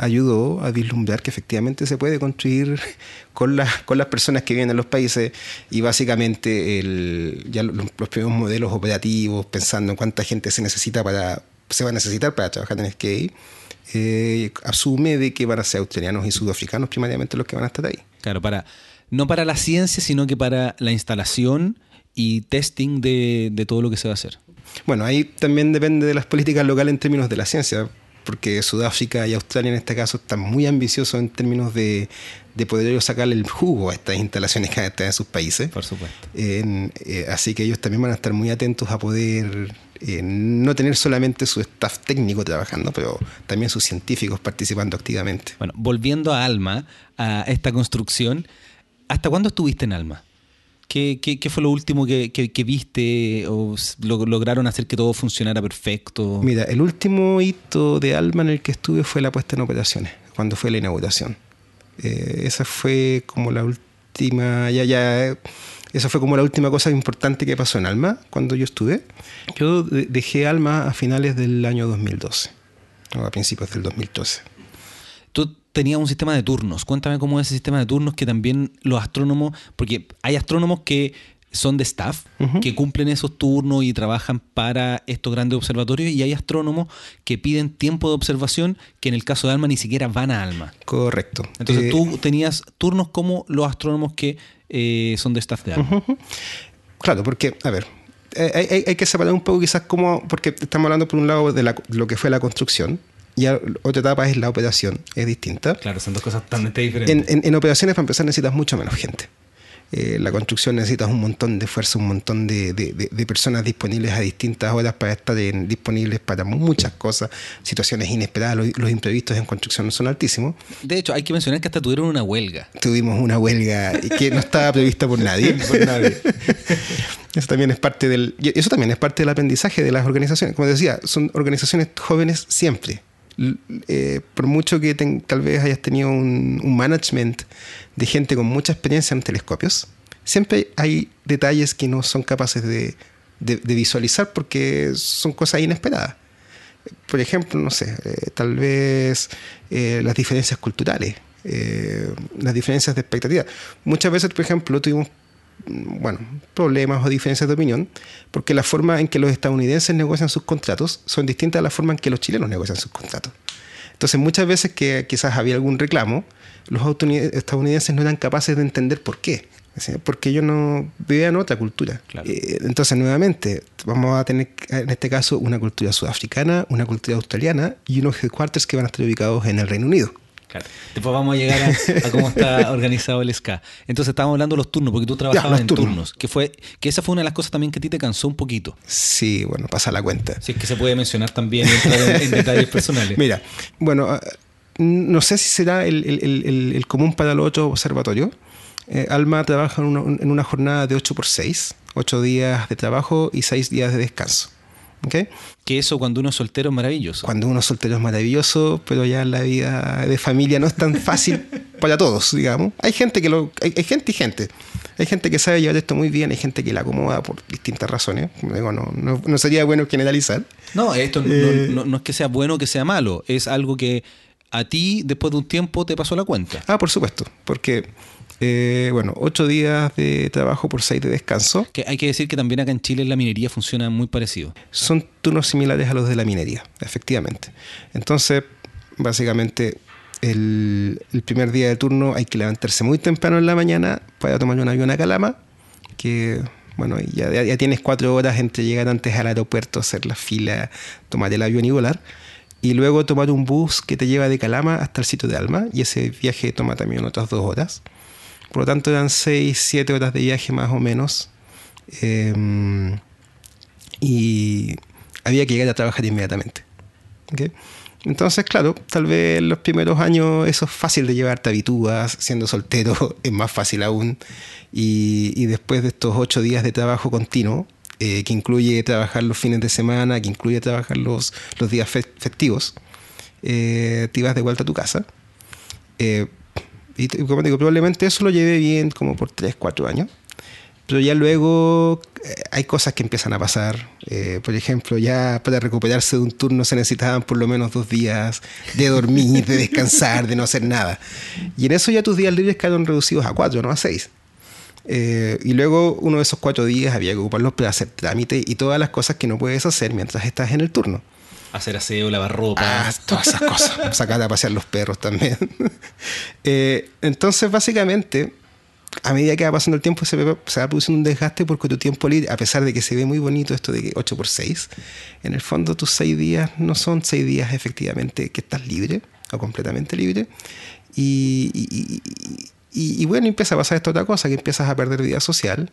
ayudó a vislumbrar que efectivamente se puede construir con, las con las personas que viven en los países y básicamente el, ya los, los primeros modelos operativos, pensando en cuánta gente se necesita para se va a necesitar para trabajar en skate, eh, asume de que van a ser australianos y sudafricanos primariamente los que van a estar ahí. Claro, para no para la ciencia, sino que para la instalación y testing de, de todo lo que se va a hacer. Bueno, ahí también depende de las políticas locales en términos de la ciencia, porque Sudáfrica y Australia en este caso están muy ambiciosos en términos de, de poder ellos sacarle el jugo a estas instalaciones que están en sus países. Por supuesto. Eh, así que ellos también van a estar muy atentos a poder eh, no tener solamente su staff técnico trabajando, pero también sus científicos participando activamente. Bueno, volviendo a Alma, a esta construcción, ¿hasta cuándo estuviste en Alma? ¿Qué, qué- qué fue lo último que, que- que viste o lo- lograron hacer que todo funcionara perfecto? Mira, el último hito de Alma en el que estuve fue la puesta en operaciones, cuando fue la inauguración. Eh, esa fue como la última, ya, ya, eh, esa fue como la última cosa importante que pasó en Alma cuando yo estuve. Yo de- dejé Alma a finales del año 2012, o a principios del 2013. Tú tenías un sistema de turnos. Cuéntame cómo es ese sistema de turnos que también los astrónomos, porque hay astrónomos que son de staff, que cumplen esos turnos y trabajan para estos grandes observatorios, y hay astrónomos que piden tiempo de observación que en el caso de Alma ni siquiera van a Alma. Correcto. Entonces Eh, tú tenías turnos como los astrónomos que eh, son de staff de Alma. Claro, porque, a ver, eh, hay, hay- hay que separar un poco quizás cómo, porque estamos hablando por un lado de la- lo que fue la construcción, y a- otra etapa es la operación, es distinta. Claro, son dos cosas totalmente diferentes. En, en- en operaciones, para empezar, necesitas mucho menos gente. Eh, la construcción necesitas un montón de fuerza, un montón de, personas disponibles a distintas horas para estar disponibles para muchas cosas, situaciones inesperadas, los, imprevistos en construcción son altísimos. De hecho, hay que mencionar que hasta tuvieron una huelga. Tuvimos una huelga que no estaba prevista por nadie. por nadie. Eso también es parte del eso también es parte del aprendizaje de las organizaciones. Como decía, son organizaciones jóvenes siempre. Eh, por mucho que tal vez hayas tenido un, management de gente con mucha experiencia en telescopios, siempre hay detalles que no son capaces de, visualizar porque son cosas inesperadas. Por ejemplo, no sé, eh, tal vez eh, las diferencias culturales, las diferencias de expectativa. Muchas veces, por ejemplo, tuvimos bueno, problemas o diferencias de opinión, porque la forma en que los estadounidenses negocian sus contratos son distintas a la forma en que los chilenos negocian sus contratos. Entonces, muchas veces que quizás había algún reclamo, los estadounidenses no eran capaces de entender por qué. Porque ellos no vivían otra cultura. Eh, entonces, nuevamente, vamos a tener en este caso una cultura sudafricana, una cultura australiana y unos headquarters que van a estar ubicados en el Reino Unido. Después vamos a llegar a, cómo está organizado el SK. Entonces estábamos hablando de los turnos, porque tú trabajabas en turnos. que fue que esa fue una de las cosas también que a ti te cansó un poquito. Sí, bueno, pasa la cuenta. Si es que se puede mencionar también en, detalles personales. Mira, bueno, ah, no sé si será el, común para los otros observatorios. Eh, Alma trabaja en una, en una jornada de 8 por 6, 8 días de trabajo y 6 días de descanso. Que eso cuando uno es soltero es maravilloso. Cuando uno es soltero es maravilloso, pero ya la vida de familia no es tan fácil para todos, digamos. Hay gente que lo. Hay, gente y gente. Hay gente que sabe llevar esto muy bien, hay gente que la acomoda por distintas razones. Digo, no, no, sería bueno generalizar. No, esto eh, no, es que sea bueno o que sea malo, es algo que a ti después de un tiempo te pasó la cuenta. Ah, por supuesto, porque eh, bueno, ocho días de trabajo por seis de descanso. Que hay que decir que también acá en Chile la minería funciona muy parecido. Son turnos similares a los de la minería, efectivamente. Entonces, básicamente, el, primer día de turno hay que levantarse muy temprano en la mañana para tomar un avión a Calama, que bueno, ya, ya, tienes cuatro horas entre llegar antes al aeropuerto, hacer la fila, tomar el avión y volar. Y luego tomar un bus que te lleva de Calama hasta el sitio de Alma, y ese viaje toma también otras dos horas. Por lo tanto, eran 6, 7 horas de viaje más o menos. Em, y había que llegar a trabajar inmediatamente. Entonces, claro, tal vez los primeros años eso es fácil de llevar, habitúas, siendo soltero es más fácil aún. Y, después de estos ocho días de trabajo continuo, eh, que incluye trabajar los fines de semana, que incluye trabajar los, los días festivos, eh, te ibas de vuelta a tu casa. Eh, y como digo, probablemente eso lo llevé bien como por 3, 4 años. Pero ya luego eh, hay cosas que empiezan a pasar. Eh, por ejemplo, ya para recuperarse de un turno se necesitaban por lo menos dos días de dormir, de descansar, de no hacer nada. Y en eso ya tus días libres quedaron reducidos a cuatro, no a seis. Eh, y luego uno de esos cuatro días había que ocuparlos para hacer trámite y todas las cosas que no puedes hacer mientras estás en el turno hacer aseo, lavar ropa. Ah, todas esas cosas. Sacar a pasear los perros también. Eh, entonces, básicamente, a medida que va pasando el tiempo, se, va produciendo un desgaste porque tu tiempo libre, a pesar de que se ve muy bonito esto de 8 por 6, en el fondo tus 6 días no son 6 días efectivamente que estás libre o completamente libre. Y, y, bueno, empieza a pasar esta otra cosa, que empiezas a perder vida social.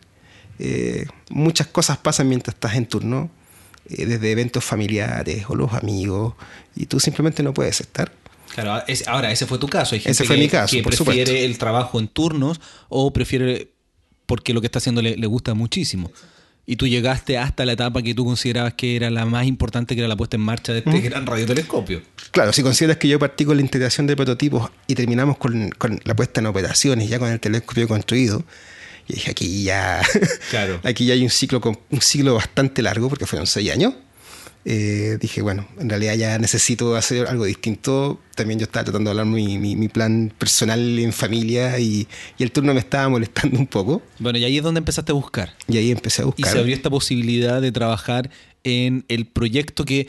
Eh, muchas cosas pasan mientras estás en turno eh, desde eventos familiares o los amigos, y tú simplemente no puedes estar. Claro, ahora ese fue tu caso. Hay gente ese fue que, mi caso, prefiere el trabajo en turnos o prefiere porque lo que está haciendo le, gusta muchísimo. Y tú llegaste hasta la etapa que tú considerabas que era la más importante, que era la puesta en marcha de este gran radiotelescopio. Claro, si consideras que yo partí con la integración de prototipos y terminamos con, con la puesta en operaciones, ya con el telescopio construido, y dije, aquí ya, claro. aquí ya hay un ciclo, un ciclo bastante largo, porque fueron seis años. Eh, dije, bueno, en realidad ya necesito hacer algo distinto. También yo estaba tratando de hablar mi, mi, plan personal en familia y, y, el turno me estaba molestando un poco. Bueno, y ahí es donde empezaste a buscar. Y ahí empecé a buscar. Y se abrió esta posibilidad de trabajar en el proyecto que,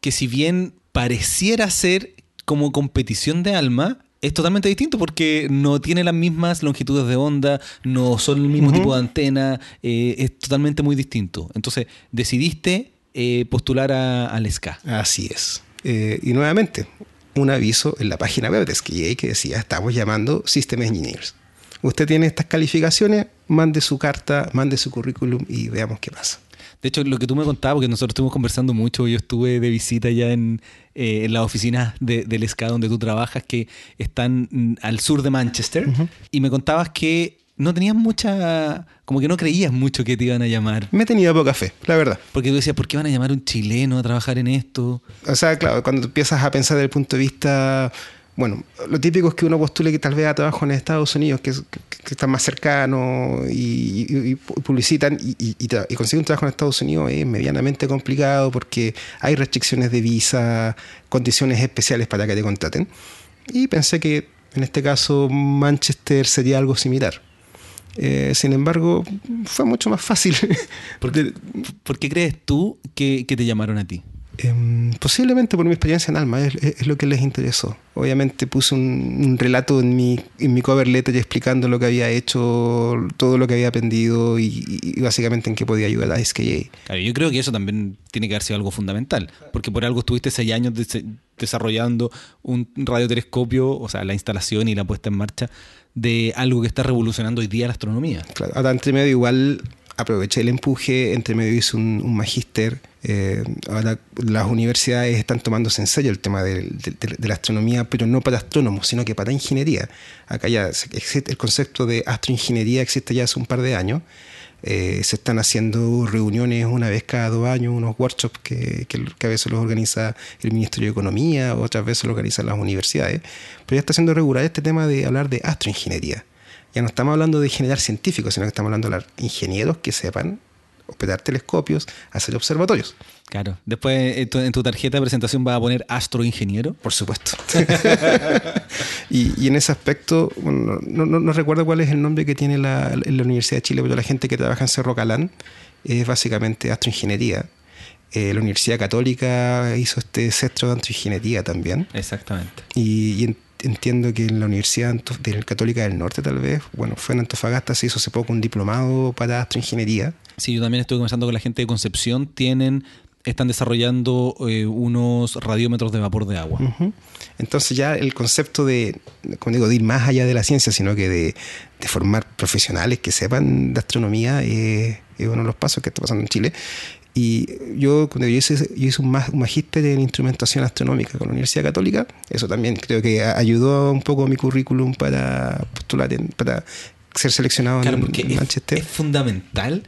que si bien pareciera ser como competición de alma, es totalmente distinto porque no tiene las mismas longitudes de onda, no son el mismo tipo de antena, eh, es totalmente muy distinto. Entonces, decidiste eh, postular a, al SCA. Así es. Eh, y nuevamente, un aviso en la página web de SKA que decía, estamos llamando System Engineers. Usted tiene estas calificaciones, mande su carta, mande su currículum y veamos qué pasa. De hecho, lo que tú me contabas, porque nosotros estuvimos conversando mucho, yo estuve de visita ya en, eh, en las oficinas de, del SCA donde tú trabajas, que están mm, al sur de Manchester, y me contabas que no tenías mucha, como que no creías mucho que te iban a llamar. Me tenía poca fe, la verdad. Porque tú decías, ¿por qué van a llamar a un chileno a trabajar en esto? O sea, claro, cuando empiezas a pensar desde el punto de vista bueno, lo típico es que uno postule que tal vez a trabajo en Estados Unidos, que, que, están más cercanos y, publicitan, y, conseguir un trabajo en Estados Unidos es medianamente complicado porque hay restricciones de visa, condiciones especiales para que te contraten. Y pensé que en este caso Manchester sería algo similar. Eh, sin embargo, fue mucho más fácil. ¿Por qué, ¿Por qué crees tú que te llamaron a ti? Em, posiblemente por mi experiencia en Alma, es, lo que les interesó. Obviamente puse un, relato en mi, en mi cover letter explicando lo que había hecho, todo lo que había aprendido y, básicamente en qué podía ayudar a SKJ. Claro, yo creo que eso también tiene que haber sido algo fundamental, porque por algo estuviste seis años desarrollando un radiotelescopio, o sea, la instalación y la puesta en marcha de algo que está revolucionando hoy día la astronomía. Claro, ahora entre medio igual aproveché el empuje, entre medio hice un, magíster. Eh, ahora las universidades están tomándose en serio el tema de, la astronomía, pero no para astrónomos, sino que para ingeniería. Acá ya existe el concepto de astroingeniería existe ya hace un par de años. Eh, se están haciendo reuniones una vez cada dos años, unos workshops que, que, a veces los organiza el Ministerio de Economía, otras veces los organizan las universidades, pero ya está siendo regular este tema de hablar de astroingeniería ya no estamos hablando de generar científicos, sino que estamos hablando de ingenieros que sepan operar telescopios, hacer observatorios. Claro. Después en tu, tarjeta de presentación va a poner astroingeniero. Por supuesto. y, en ese aspecto, no, no, recuerdo cuál es el nombre que tiene la, la, Universidad de Chile, pero la gente que trabaja en Cerro Calán es básicamente astroingeniería. Eh, la Universidad Católica hizo este centro de astroingeniería también. Exactamente. Y, y entiendo que en la Universidad Católica del Norte, tal vez, bueno, fue en Antofagasta, se hizo hace poco un diplomado para astroingeniería. Sí, yo también estuve conversando con la gente de Concepción, tienen están desarrollando eh, unos radiómetros de vapor de agua. Entonces ya el concepto de, como digo, de ir más allá de la ciencia, sino que de, formar profesionales que sepan de astronomía es uno de los pasos que está pasando en Chile. Y yo, cuando yo hice, un, magíster en instrumentación astronómica con la Universidad Católica, eso también creo que ayudó un poco a mi currículum para postular, para ser seleccionado en, Manchester. Es, fundamental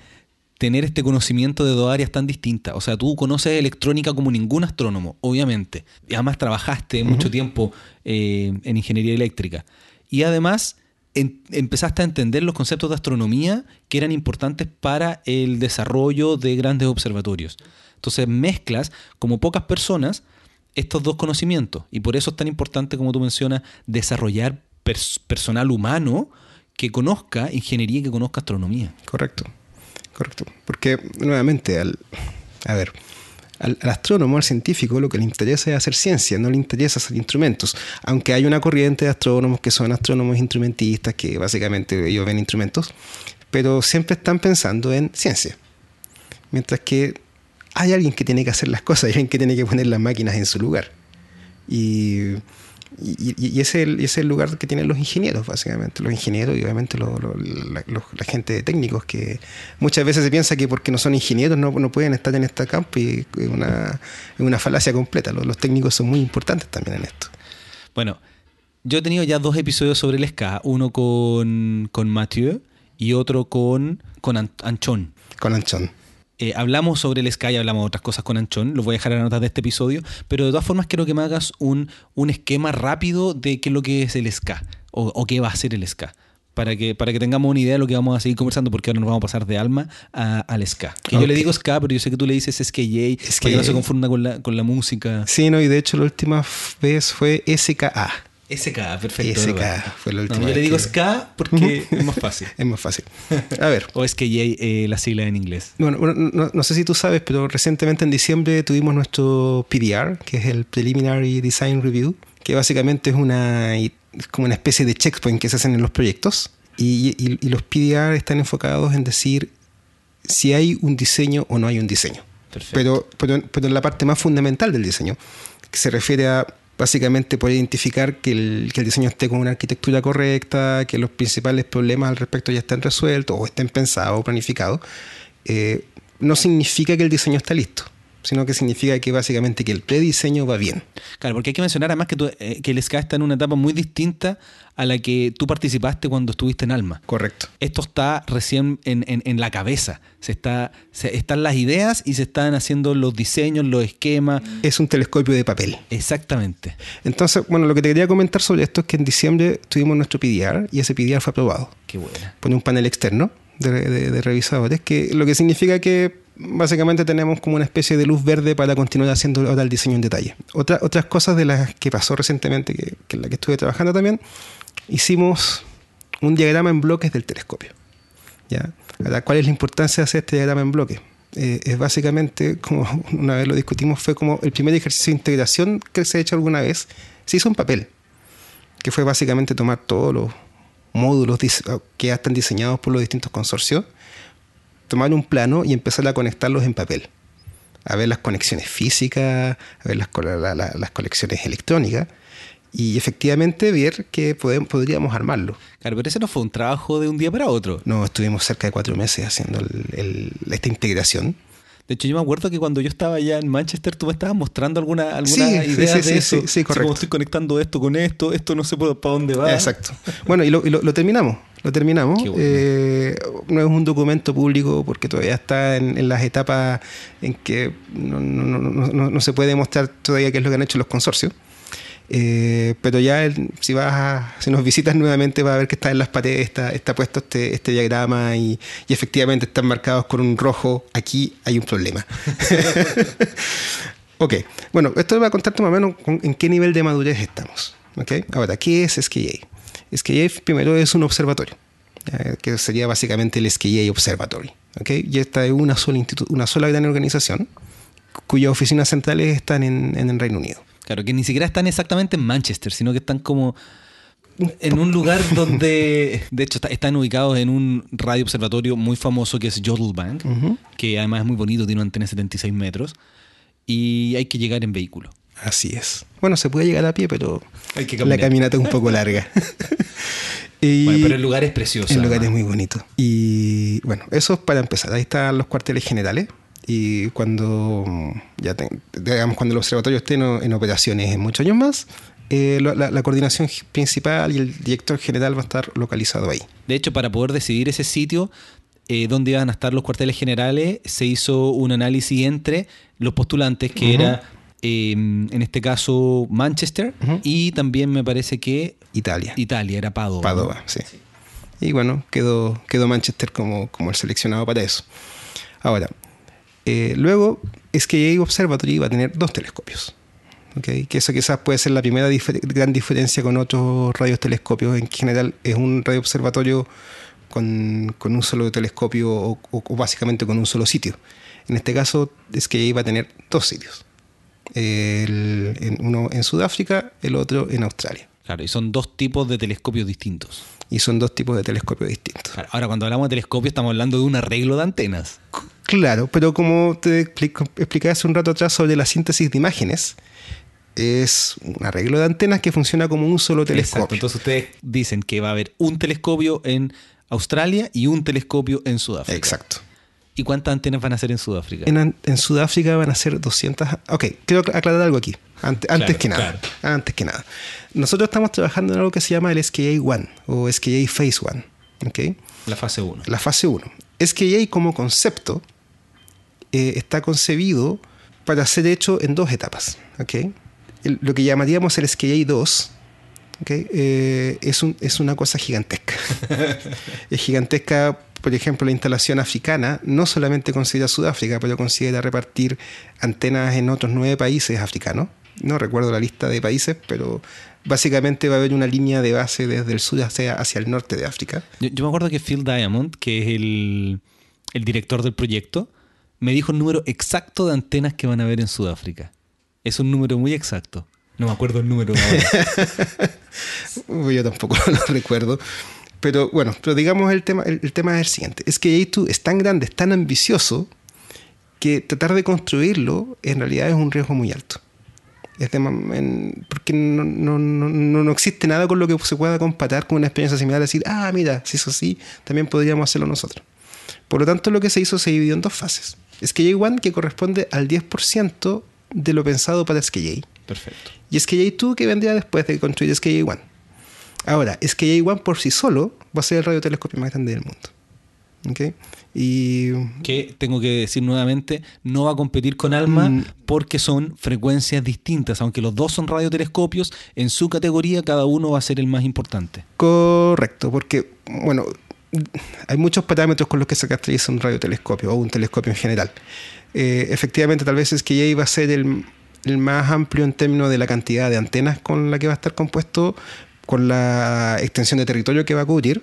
tener este conocimiento de dos áreas tan distintas. O sea, tú conoces electrónica como ningún astrónomo, obviamente. Y además trabajaste mucho tiempo eh, en ingeniería eléctrica. Y además empezaste a entender los conceptos de astronomía que eran importantes para el desarrollo de grandes observatorios. Entonces mezclas, como pocas personas, estos dos conocimientos. Y por eso es tan importante, como tú mencionas, desarrollar personal humano que conozca ingeniería y que conozca astronomía. Correcto, correcto. Porque, nuevamente, al, a ver, al, astrónomo, al científico, lo que le interesa es hacer ciencia, no le interesa hacer instrumentos. Aunque hay una corriente de astrónomos que son astrónomos instrumentistas, que básicamente ellos ven instrumentos, pero siempre están pensando en ciencia. Mientras que hay alguien que tiene que hacer las cosas, hay alguien que tiene que poner las máquinas en su lugar. Y y, ese es el, lugar que tienen los ingenieros, básicamente. Los ingenieros y obviamente la, gente de técnicos, que muchas veces se piensa que porque no son ingenieros no, no pueden estar en este campo y es una, una falacia completa. Los, técnicos son muy importantes también en esto. Bueno, yo he tenido ya dos episodios sobre el SCA, uno con, con Mathieu y otro con, con Anchón. Con Anchón. Eh, hablamos sobre el Sky, hablamos de otras cosas con Anchón, lo voy a dejar en las notas de este episodio, pero de todas formas quiero que me hagas un, un esquema rápido de qué es lo que es el Ska o, qué va a ser el Ska. Para que, para que tengamos una idea de lo que vamos a seguir conversando, porque ahora nos vamos a pasar de alma al ska. Que yo le digo ska, pero yo sé que tú le dices SKJ, es para que no se confunda con la, con la música. Sí, no, y de hecho la última vez fue SKA. SK, perfecto. SK fue la última. yo le digo SK porque es más fácil. es más fácil. A ver. o es que eh, la sigla en inglés. Bueno, no, sé si tú sabes, pero recientemente en diciembre tuvimos nuestro PDR, que es el Preliminary Design Review, que básicamente es una como una especie de checkpoint que se hacen en los proyectos. Y, los PDR están enfocados en decir si hay un diseño o no hay un diseño. Perfecto. Pero, pero, pero en la parte más fundamental del diseño, que se refiere a básicamente poder identificar que el, diseño esté con una arquitectura correcta, que los principales problemas al respecto ya estén resueltos o estén pensados o planificados, eh, no significa que el diseño está listo sino que significa que básicamente que el prediseño va bien. Claro, porque hay que mencionar además que, eh, que el SCA está en una etapa muy distinta a la que tú participaste cuando estuviste en Alma. Correcto. Esto está recién en, en, la cabeza. Se está, se, están las ideas y se están haciendo los diseños, los esquemas. Es un telescopio de papel. Exactamente. Entonces, bueno, lo que te quería comentar sobre esto es que en diciembre tuvimos nuestro PDR y ese PDR fue aprobado. Qué bueno. Pone un panel externo de, de revisadores, que lo que significa que básicamente tenemos como una especie de luz verde para continuar haciendo ahora el diseño en detalle. Otra, otras cosas de las que pasó recientemente, que, en la que estuve trabajando también, hicimos un diagrama en bloques del telescopio. ¿ya? ¿Cuál es la importancia de hacer este diagrama en bloques? Eh, es básicamente, como una vez lo discutimos, fue como el primer ejercicio de integración que se ha hecho alguna vez, se hizo en papel, que fue básicamente tomar todos los módulos que ya están diseñados por los distintos consorcios tomar un plano y empezar a conectarlos en papel. A ver las conexiones físicas, a ver las, las conexiones electrónicas y efectivamente ver que podemos, podríamos armarlo. Claro, pero ese no fue un trabajo de un día para otro. No, estuvimos cerca de cuatro meses haciendo esta integración. De hecho, yo me acuerdo que cuando yo estaba allá en Manchester, tú me estabas mostrando alguna, alguna idea de eso. Sí, sí, correcto. estoy conectando esto con esto, esto no sé para dónde va. Exacto. Bueno, y lo terminamos lo terminamos. Eh, no es un documento público porque todavía está en, las etapas en que no, se puede demostrar todavía qué es lo que han hecho los consorcios. Eh, pero ya si vas si nos visitas nuevamente va a ver que está en las paredes, está, está puesto este, este diagrama y, efectivamente están marcados con un rojo. Aquí hay un problema. ok, bueno, esto va a contarte más o menos en qué nivel de madurez estamos. Okay. Ahora, ¿qué es SKA? SKA primero es un observatorio, que sería básicamente el SKA Observatory. ¿okay? Y esta es una sola, una sola gran organización cuyas oficinas centrales están en, en el Reino Unido. Claro, que ni siquiera están exactamente en Manchester, sino que están como en un lugar donde, de hecho, están ubicados en un radio observatorio muy famoso que es Jodelbank, que además es muy bonito, tiene una antena de 76 metros, y hay que llegar en vehículo. Así es. Bueno, se puede llegar a pie, pero la caminata es un poco larga. pero el lugar es precioso. El lugar es muy bonito. Y bueno, eso es para empezar. Ahí están los cuarteles generales. Y cuando ya digamos cuando el observatorio esté en, operaciones en muchos años más, eh, la, coordinación principal y el director general va a estar localizado ahí. De hecho, para poder decidir ese sitio eh, donde iban a estar los cuarteles generales, se hizo un análisis entre los postulantes, que era Em, en este caso Manchester, y también me parece que... Italia. Italia, era Padova. Padova, sí. Y bueno, quedó, quedó Manchester como, como el seleccionado para eso. Ahora, eh, luego es que Observatory va a tener dos telescopios. ¿okay? Que eso quizás puede ser la primera gran diferencia con otros radiotelescopios. En general es un radioobservatorio con, con un solo telescopio o, o, básicamente con un solo sitio. En este caso es que va a tener dos sitios el, uno en Sudáfrica, el otro en Australia. Claro, y son dos tipos de telescopios distintos. Y son dos tipos de telescopios distintos. ahora, cuando hablamos de telescopio, estamos hablando de un arreglo de antenas. Claro, pero como te expliqué hace un rato atrás sobre la síntesis de imágenes, es un arreglo de antenas que funciona como un solo telescopio. Exacto, entonces ustedes dicen que va a haber un telescopio en Australia y un telescopio en Sudáfrica. Exacto. ¿Y cuántas antenas van a ser en Sudáfrica? En, Sudáfrica van a ser 200. Ok, quiero aclarar algo aquí. Antes, que nada. Antes que nada. Nosotros estamos trabajando en algo que se llama el SKA 1 o SKA Phase 1. ¿okay? La fase 1. La fase 1. SKA como concepto eh, está concebido para ser hecho en dos etapas. ¿okay? lo que llamaríamos el SKA 2 ¿okay? Eh, es, un, es una cosa gigantesca. es gigantesca por ejemplo, la instalación africana no solamente considera Sudáfrica, pero considera repartir antenas en otros nueve países africanos. No recuerdo la lista de países, pero básicamente va a haber una línea de base desde el sur hacia, hacia el norte de África. Yo, me acuerdo que Phil Diamond, que es el, el director del proyecto, me dijo el número exacto de antenas que van a haber en Sudáfrica. Es un número muy exacto. No me acuerdo el número. Yo tampoco lo recuerdo. Pero bueno, pero digamos el tema, el, tema es el siguiente. Es que J2 es tan grande, es tan ambicioso, que tratar de construirlo en realidad es un riesgo muy alto. Es de, en, porque no, existe nada con lo que se pueda comparar con una experiencia similar, decir, ah, mira, si eso sí, también podríamos hacerlo nosotros. Por lo tanto, lo que se hizo se dividió en dos fases. SKJ1 que corresponde al 10% de lo pensado para SKJ. Perfecto. Y SKJ2 que vendría después de construir SKJ1. Ahora, SKJ1 por sí solo va a ser el radiotelescopio más grande del mundo. ¿Okay? Y que tengo que decir nuevamente, no va a competir con ALMA mm. porque son frecuencias distintas, aunque los dos son radiotelescopios, en su categoría cada uno va a ser el más importante. Correcto, porque bueno, hay muchos parámetros con los que se caracteriza un radiotelescopio o un telescopio en general. Eh, efectivamente, tal vez es que ya iba a ser el, el, más amplio en términos de la cantidad de antenas con la que va a estar compuesto, con la extensión de territorio que va a cubrir.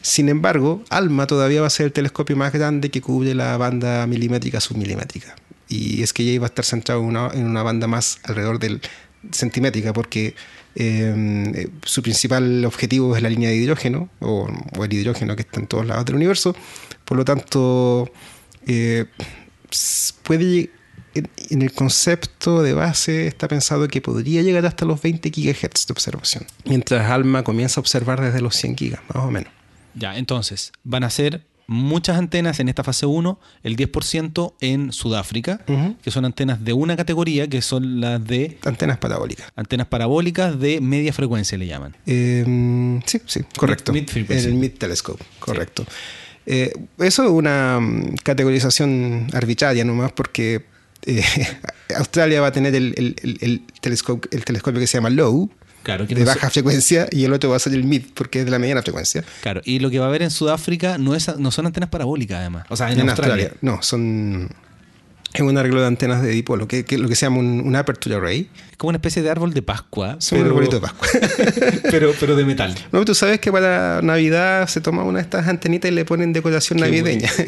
Sin embargo, ALMA todavía va a ser el telescopio más grande que cubre la banda milimétrica submilimétrica. Y es que ya iba a estar centrado en una, en una banda más alrededor del centimétrica, porque eh, su principal objetivo es la línea de hidrógeno, o, el hidrógeno que está en todos lados del universo. Por lo tanto, eh, puede en el concepto de base está pensado que podría llegar hasta los 20 GHz de observación, mientras ALMA comienza a observar desde los 100 GB, más o menos. Ya, entonces, van a ser muchas antenas en esta fase 1, el 10% en Sudáfrica, que son antenas de una categoría, que son las de... Antenas parabólicas. Antenas parabólicas de media frecuencia le llaman. Em, sí, sí, correcto. Mid, el Mid Telescope, correcto. Eh, eso es una mm, categorización arbitraria nomás porque eh, Australia va a tener el, el, telescopio, el telescopio que se llama Low, de baja frecuencia y el otro va a ser el mid porque es de la mediana frecuencia. Claro, y lo que va a haber en Sudáfrica no, es, no son antenas parabólicas además. O sea, en, Australia. No, son es un arreglo de antenas de dipolo, que, que lo que se llama un, aperture array. Es como una especie de árbol de Pascua. Es un arbolito de Pascua. pero, pero de metal. No, tú sabes que para Navidad se toma una de estas antenitas y le ponen decoración navideña.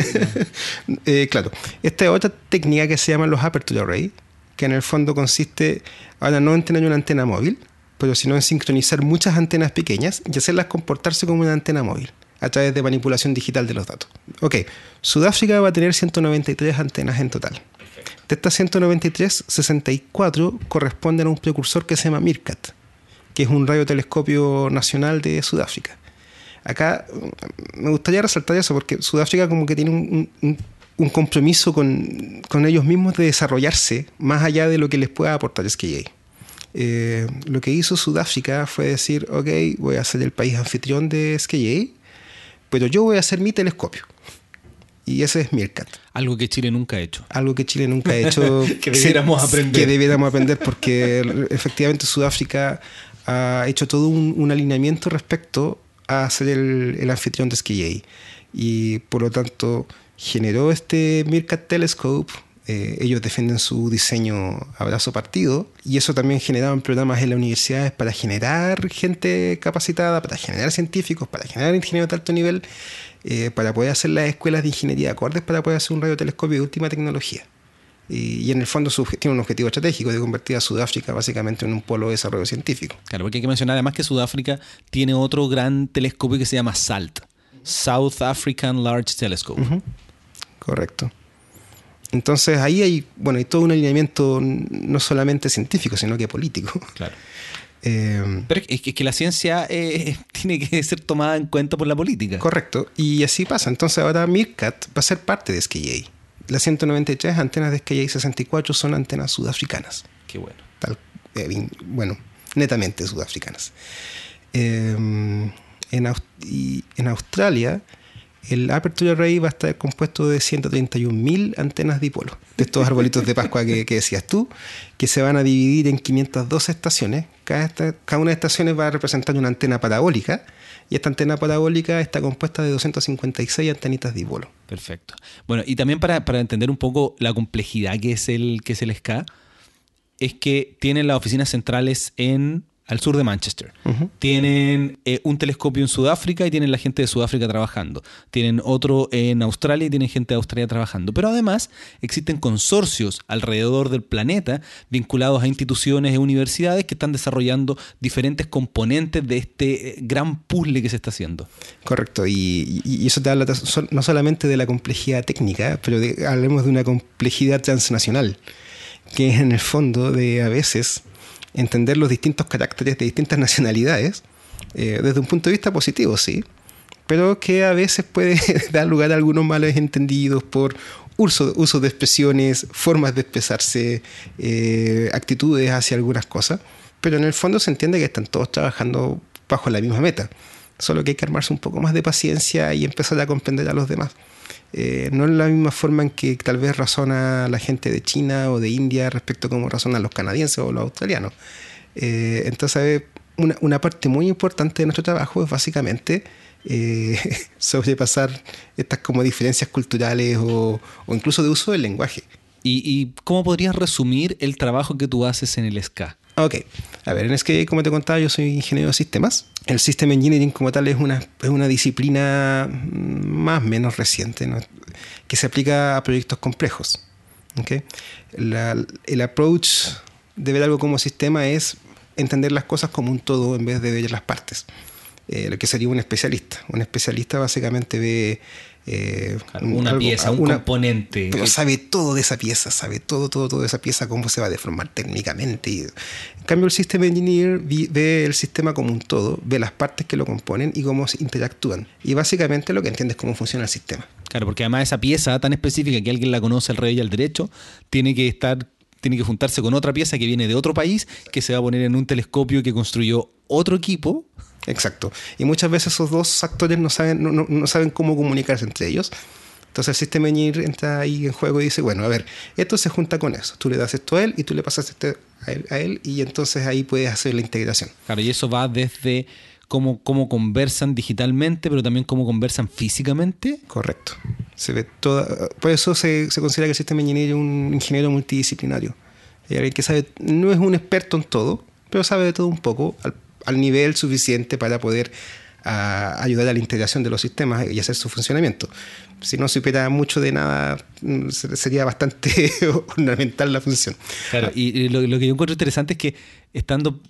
Eh, claro. Esta es otra técnica que se llama los aperture array, que en el fondo consiste, ahora no en tener una antena móvil, pero sino en sincronizar muchas antenas pequeñas y hacerlas comportarse como una antena móvil a través de manipulación digital de los datos. Ok, Sudáfrica va a tener 193 antenas en total. De estas 193, 64 corresponden a un precursor que se llama MIRCAT, que es un radiotelescopio nacional de Sudáfrica. Acá mm, me gustaría resaltar eso porque Sudáfrica como que tiene un, compromiso con, ellos mismos de desarrollarse más allá de lo que les pueda aportar SKJ. Eh, lo que hizo Sudáfrica fue decir, ok, voy a ser el país anfitrión de SKJ, pero yo voy a hacer mi telescopio. Y ese es Mircat. Algo que Chile nunca ha hecho. Algo que Chile nunca ha hecho. que debiéramos aprender. Que debiéramos aprender porque efectivamente Sudáfrica ha hecho todo un, alineamiento respecto a ser el, el anfitrión de SKJ. Y por lo tanto generó este Mircat Telescope eh, ellos defienden su diseño abrazo partido y eso también generaban programas en las universidades para generar gente capacitada, para generar científicos, para generar ingenieros de alto nivel, eh, para poder hacer las escuelas de ingeniería acordes, para poder hacer un radiotelescopio de última tecnología. Y, en el fondo su, tiene un objetivo estratégico de convertir a Sudáfrica básicamente en un polo de desarrollo científico. Claro, porque hay que mencionar además que Sudáfrica tiene otro gran telescopio que se llama SALT, South African Large Telescope. Correcto. Entonces ahí hay, bueno, hay todo un alineamiento no solamente científico, sino que político. Claro. Eh, Pero es que, la ciencia eh, tiene que ser tomada en cuenta por la política. Correcto, y así pasa. Entonces ahora Mircat va a ser parte de SKJ. Las 193 antenas de SKJ 64 son antenas sudafricanas. Qué bueno. Eh, bueno, netamente sudafricanas. en, en Australia el Aperture Array va a estar compuesto de 131.000 antenas dipolo, de estos arbolitos de Pascua que, decías tú, que se van a dividir en 512 estaciones. Cada, una de estas estaciones va a representar una antena parabólica y esta antena parabólica está compuesta de 256 antenitas dipolo. Perfecto. Bueno, y también para, para entender un poco la complejidad que es el, que es el SCA, es que tienen las oficinas centrales en al sur de Manchester. Tienen eh, un telescopio en Sudáfrica y tienen la gente de Sudáfrica trabajando. Tienen otro en Australia y tienen gente de Australia trabajando. Pero además existen consorcios alrededor del planeta vinculados a instituciones e universidades que están desarrollando diferentes componentes de este eh, gran puzzle que se está haciendo. Correcto. Y, eso te habla no solamente de la complejidad técnica, pero hablemos de una complejidad transnacional que es en el fondo de a veces entender los distintos caracteres de distintas nacionalidades eh, desde un punto de vista positivo, sí, pero que a veces puede dar lugar a algunos malos entendidos por uso, uso de expresiones, formas de expresarse, eh, actitudes hacia algunas cosas, pero en el fondo se entiende que están todos trabajando bajo la misma meta, solo que hay que armarse un poco más de paciencia y empezar a comprender a los demás. Eh, no es la misma forma en que tal vez razona la gente de China o de India respecto a cómo razonan los canadienses o los australianos. Eh, entonces, una, una, parte muy importante de nuestro trabajo es básicamente eh, sobrepasar estas como diferencias culturales o, incluso de uso del lenguaje. ¿Y, ¿Y cómo podrías resumir el trabajo que tú haces en el SCA? Ok, a ver, en que como te contaba, yo soy ingeniero de sistemas. El System Engineering como tal es una, es una disciplina más o menos reciente, que se aplica a proyectos complejos. ¿okay? El approach de ver algo como sistema es entender las cosas como un todo en vez de ver las partes. Eh, lo que sería un especialista. Un especialista básicamente ve eh, una algo, pieza, un una, componente. Pero sabe todo de esa pieza, sabe todo, todo, todo de esa pieza, cómo se va a deformar técnicamente. Y, en cambio, el System Engineer ve el sistema como un todo, ve las partes que lo componen y cómo interactúan. Y básicamente lo que entiende es cómo funciona el sistema. Claro, porque además esa pieza tan específica que alguien la conoce al revés y al derecho, tiene que estar tiene que juntarse con otra pieza que viene de otro país, que se va a poner en un telescopio que construyó otro equipo Exacto. Y muchas veces esos dos actores no saben, no, no saben cómo comunicarse entre ellos. Entonces el sistema engineer entra ahí en juego y dice, bueno, a ver, esto se junta con eso. Tú le das esto a él y tú le pasas esto a él, a él y entonces ahí puedes hacer la integración. Claro, y eso va desde cómo, cómo conversan digitalmente, pero también cómo conversan físicamente. Correcto. Se ve toda, por eso se, se considera que el sistema engineer es un ingeniero multidisciplinario. Es alguien que sabe, no es un experto en todo, pero sabe de todo un poco, al al nivel suficiente para poder a, ayudar a la integración de los sistemas y hacer su funcionamiento. Si no supiera mucho de nada, mm, sería bastante ornamental la función. Claro, y lo, lo, que yo encuentro interesante es que estando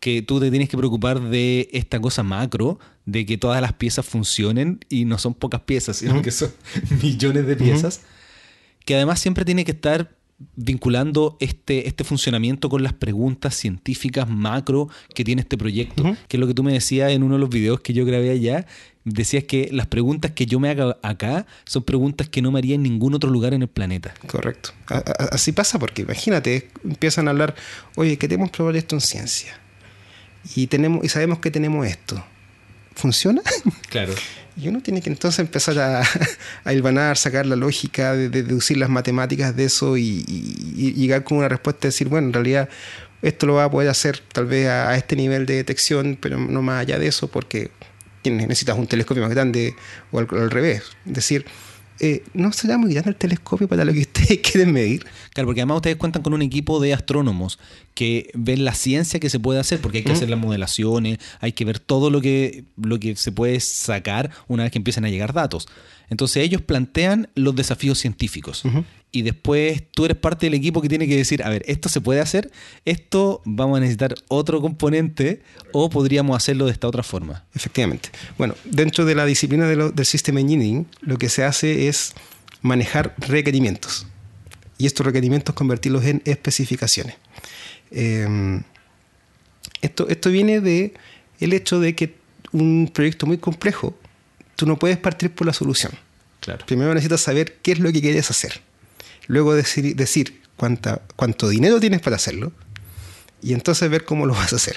que tú te tienes que preocupar de esta cosa macro, de que todas las piezas funcionen y no son pocas piezas, sino uh -huh. que son millones de piezas, uh -huh. que además siempre tiene que estar vinculando este, este funcionamiento con las preguntas científicas macro que tiene este proyecto, uh -huh. que es lo que tú me decías en uno de los videos que yo grabé allá. Decías que las preguntas que yo me haga acá son preguntas que no me haría en ningún otro lugar en el planeta. Correcto. Así pasa porque imagínate, empiezan a hablar, oye, queremos probar esto en ciencia. Y, tenemos, y sabemos que tenemos esto. ¿Funciona? Claro. Y uno tiene que entonces empezar a, a hilvanar, sacar la lógica, de, de deducir las matemáticas de eso y, llegar con una respuesta decir, bueno, en realidad esto lo va a poder hacer tal vez a, este nivel de detección, pero no más allá de eso, porque necesitas un telescopio más grande o al, al revés. Es decir, eh, ¿no será muy grande el telescopio para lo que ustedes quieren medir? Claro, porque además ustedes cuentan con un equipo de astrónomos que ven la ciencia que se puede hacer, porque hay que ¿Mm? hacer las modelaciones, hay que ver todo lo que, lo que se puede sacar una vez que empiezan a llegar datos. Entonces ellos plantean los desafíos científicos. Uh -huh. Y después tú eres parte del equipo que tiene que decir, a ver, esto se puede hacer, esto vamos a necesitar otro componente o podríamos hacerlo de esta otra forma. Efectivamente. Bueno, dentro de la disciplina de lo, del System Engineering, lo que se hace es manejar requerimientos. Y estos requerimientos convertirlos en especificaciones. Eh, esto, esto viene de el hecho de que un proyecto muy complejo tú no puedes partir por la solución. Claro. Primero necesitas saber qué es lo que quieres hacer. Luego decir, decir cuánta, cuánto dinero tienes para hacerlo. Y entonces ver cómo lo vas a hacer.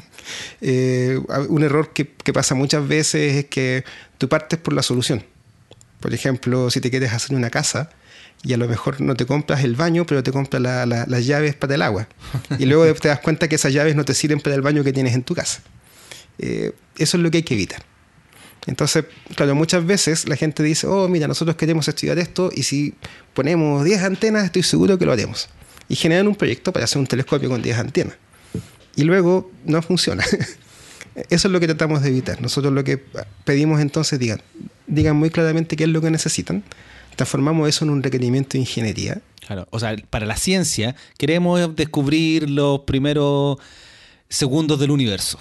eh, un error que, que, pasa muchas veces es que tú partes por la solución. Por ejemplo, si te quieres hacer una casa y a lo mejor no te compras el baño, pero te compras la, la, las llaves para el agua. Y luego te das cuenta que esas llaves no te sirven para el baño que tienes en tu casa. Eh, eso es lo que hay que evitar. Entonces, claro, muchas veces la gente dice, oh, mira, nosotros queremos estudiar esto y si ponemos 10 antenas, estoy seguro que lo haremos. Y generan un proyecto para hacer un telescopio con 10 antenas. Y luego no funciona. Eso es lo que tratamos de evitar. Nosotros lo que pedimos entonces, digan, digan muy claramente qué es lo que necesitan. Transformamos eso en un requerimiento de ingeniería. Claro, o sea, para la ciencia queremos descubrir los primeros segundos del universo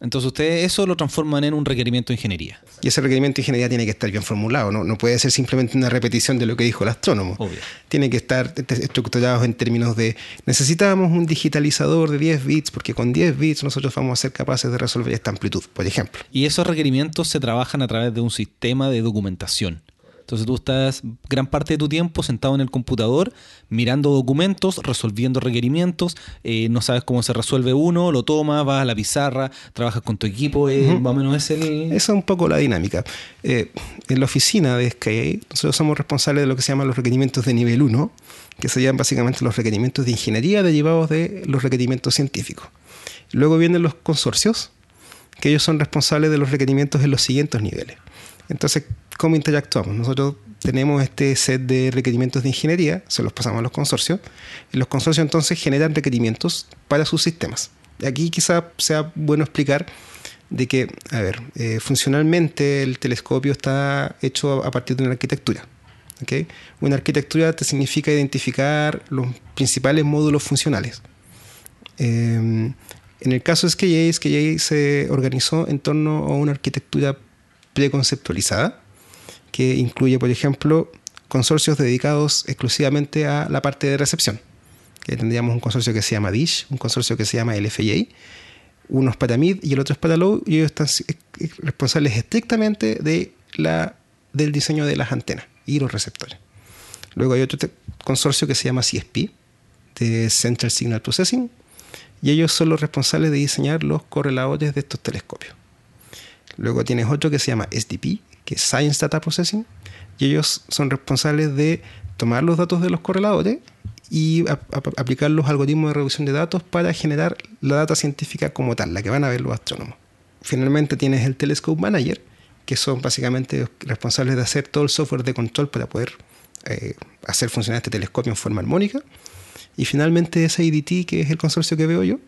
Entonces ustedes eso lo transforman en un requerimiento de ingeniería. Y ese requerimiento de ingeniería tiene que estar bien formulado, no, no puede ser simplemente una repetición de lo que dijo el astrónomo. Obvio. Tiene que estar estructurado en términos de necesitamos un digitalizador de 10 bits porque con 10 bits nosotros vamos a ser capaces de resolver esta amplitud, por ejemplo. Y esos requerimientos se trabajan a través de un sistema de documentación. Entonces tú estás gran parte de tu tiempo sentado en el computador, mirando documentos, resolviendo requerimientos, eh, no sabes cómo se resuelve uno, lo tomas, vas a la pizarra, trabajas con tu equipo, eh, más o menos es el... Esa es un poco la dinámica. Eh, en la oficina de SKA, nosotros somos responsables de lo que se llaman los requerimientos de nivel 1, que serían básicamente los requerimientos de ingeniería derivados de los requerimientos científicos. Luego vienen los consorcios, que ellos son responsables de los requerimientos en los siguientes niveles. Entonces, ¿cómo interactuamos? Nosotros tenemos este set de requerimientos de ingeniería, se los pasamos a los consorcios, y los consorcios entonces generan requerimientos para sus sistemas. Aquí quizá sea bueno explicar de que, a ver, eh, funcionalmente el telescopio está hecho a partir de una arquitectura. ¿okay? Una arquitectura te significa identificar los principales módulos funcionales. Eh, en el caso de SKJ, SKJ se organizó en torno a una arquitectura preconceptualizada, que incluye, por ejemplo, consorcios dedicados exclusivamente a la parte de recepción. Que tendríamos un consorcio que se llama DISH, un consorcio que se llama LFJ, uno es para MID y el otro es para LOW, y ellos están responsables estrictamente de la, del diseño de las antenas y los receptores. Luego hay otro consorcio que se llama CSP, de Central Signal Processing, y ellos son los responsables de diseñar los correladores de estos telescopios. Luego tienes otro que se llama SDP, que es Science Data Processing, y ellos son responsables de tomar los datos de los correladores y aplicar los algoritmos de reducción de datos para generar la data científica como tal, la que van a ver los astrónomos. Finalmente tienes el Telescope Manager, que son básicamente responsables de hacer todo el software de control para poder eh, hacer funcionar este telescopio en forma armónica. Y finalmente SIDT, que es el consorcio que veo yo,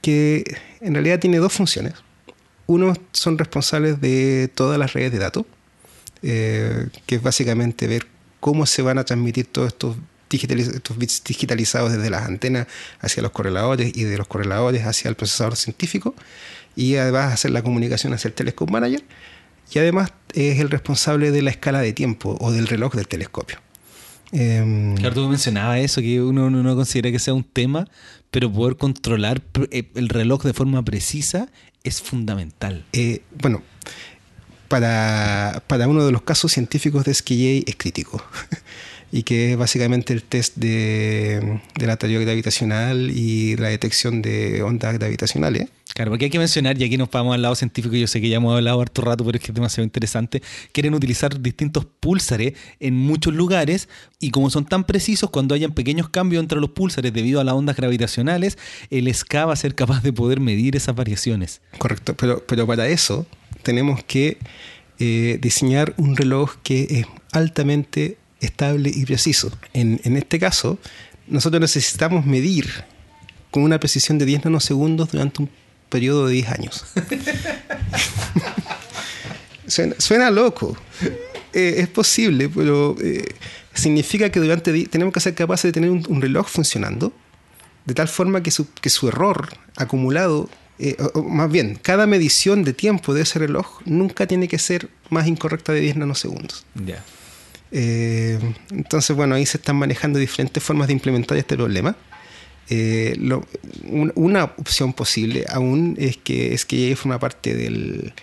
que en realidad tiene dos funciones. Uno son responsables de todas las redes de datos, eh, que es básicamente ver cómo se van a transmitir todos estos, estos bits digitalizados desde las antenas hacia los correladores y de los correladores hacia el procesador científico, y además hacer la comunicación hacia el Telescope Manager, y además es el responsable de la escala de tiempo o del reloj del telescopio. Eh, claro, tú mencionabas eso, que uno no considera que sea un tema, pero poder controlar eh, el reloj de forma precisa es fundamental. Eh, bueno, para, para, uno de los casos científicos de SKJ es crítico. y que es básicamente el test de, de, la teoría gravitacional y la detección de ondas gravitacionales. Claro, porque hay que mencionar, y aquí nos vamos al lado científico, yo sé que ya hemos hablado harto rato, pero es que es demasiado interesante, quieren utilizar distintos púlsares en muchos lugares y como son tan precisos, cuando hayan pequeños cambios entre los púlsares debido a las ondas gravitacionales, el SK va a ser capaz de poder medir esas variaciones. Correcto, pero, pero para eso tenemos que eh, diseñar un reloj que es altamente estable y preciso. En, en este caso, nosotros necesitamos medir con una precisión de 10 nanosegundos durante un periodo de 10 años. suena, loco. Eh, es posible, pero eh, significa que durante tenemos que ser capaces de tener un, reloj funcionando de tal forma que su, que su error acumulado, eh, o, más bien, cada medición de tiempo de ese reloj nunca tiene que ser más incorrecta de 10 nanosegundos. Ya. Entonces, bueno, ahí se están manejando diferentes formas de implementar este problema. Eh, una opción posible aún es que es que forma parte del,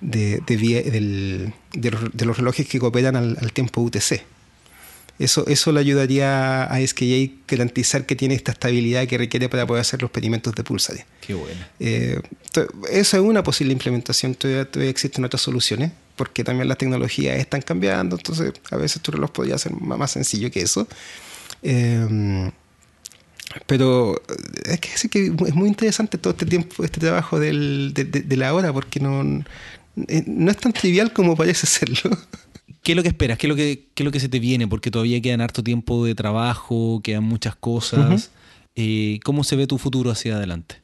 de, de, los, relojes que cooperan al, tiempo UTC. Eso, eso le ayudaría a SKJ garantizar que tiene esta estabilidad que requiere para poder hacer los experimentos de pulsare. Qué bueno. Eh, eso es una posible implementación. Todavía, existen otras soluciones, porque también las tecnologías están cambiando. Entonces, a veces tu reloj podría ser más, sencillo que eso. Eh, pero es que, es que es muy interesante todo este tiempo, este trabajo del, de, la hora, porque no, eh, no es tan trivial como parece serlo. ¿Qué es lo que esperas? ¿Qué es lo que, qué es lo que se te viene? Porque todavía quedan harto tiempo de trabajo, quedan muchas cosas. Eh, ¿Cómo se ve tu futuro hacia adelante?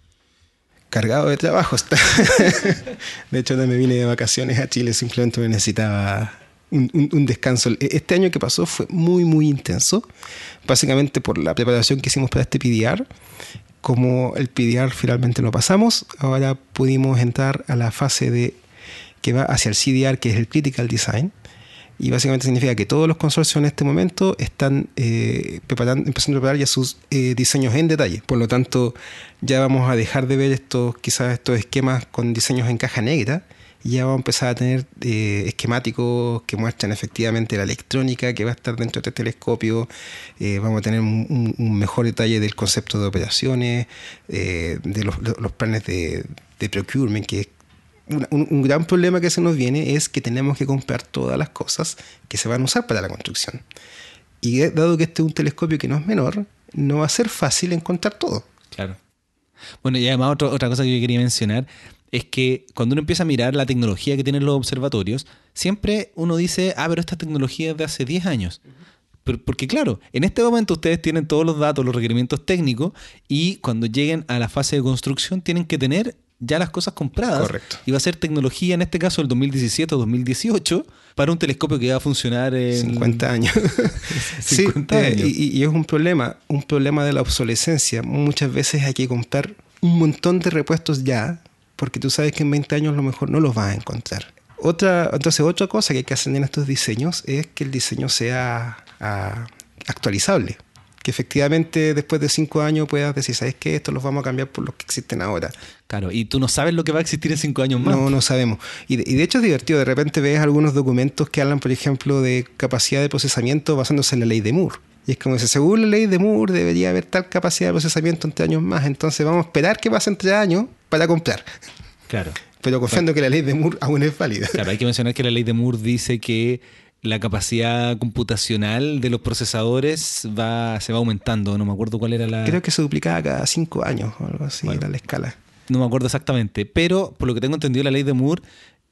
Cargado de trabajo. de hecho, no me vine de vacaciones a Chile, simplemente me necesitaba un, descanso. E, este año que pasó fue muy, muy intenso, básicamente por la preparación que hicimos para este PDR como el PDR finalmente no pasamos, ahora pudimos entrar a la fase de que va hacia el CDR, que es el Critical Design. Y básicamente significa que todos los consorcios en este momento están eh, preparando, empezando a preparar ya sus eh, diseños en detalle. Por lo tanto, ya vamos a dejar de ver estos, quizás estos esquemas con diseños en caja negra y ya vamos a empezar a tener eh, esquemáticos que muestran efectivamente la electrónica que va a estar dentro de este telescopio. Eh, vamos a tener un, mejor detalle del concepto de operaciones, eh, de los, planes de, procurement, que es un, gran problema que se nos viene es que tenemos que comprar todas las cosas que se van a usar para la construcción. Y dado que este es un telescopio que no es menor, no va a ser fácil encontrar todo. Claro. Bueno, y además otra cosa que yo quería mencionar es que cuando uno empieza a mirar la tecnología que tienen los observatorios, siempre uno dice, ah, pero esta tecnología es de hace 10 años. porque claro, en este momento ustedes tienen todos los datos, los requerimientos técnicos, y cuando lleguen a la fase de construcción tienen que tener ya las cosas compradas. Correcto. Y va a ser tecnología, en este caso, el 2017 o 2018, para un telescopio que va a funcionar en... 50 años. 50 eh, años. y, y, es un problema, un problema de la obsolescencia. Muchas veces hay que comprar un montón de repuestos ya porque tú sabes que en 20 años a lo mejor no los vas a encontrar. Otra, entonces, otra cosa que hay que hacer en estos diseños es que el diseño sea ah, actualizable. Que efectivamente después de 5 años puedas decir, ¿sabes qué? Esto los vamos a cambiar por los que existen ahora. Claro, y tú no sabes lo que va a existir en 5 años más. No, no sabemos. Y de, y de, hecho es divertido. De repente ves algunos documentos que hablan, por ejemplo, de capacidad de procesamiento basándose en la ley de Moore. Y es como si según la ley de Moore debería haber tal capacidad de procesamiento entre años más. Entonces vamos a esperar que pase entre años para comprar. Claro. Pero confiando que la ley de Moore aún es válida. Claro, hay que mencionar que la ley de Moore dice que la capacidad computacional de los procesadores va, se va aumentando. No me acuerdo cuál era la. Creo que se duplicaba cada cinco años o algo así, era la escala. No me acuerdo exactamente. Pero por lo que tengo entendido, la ley de Moore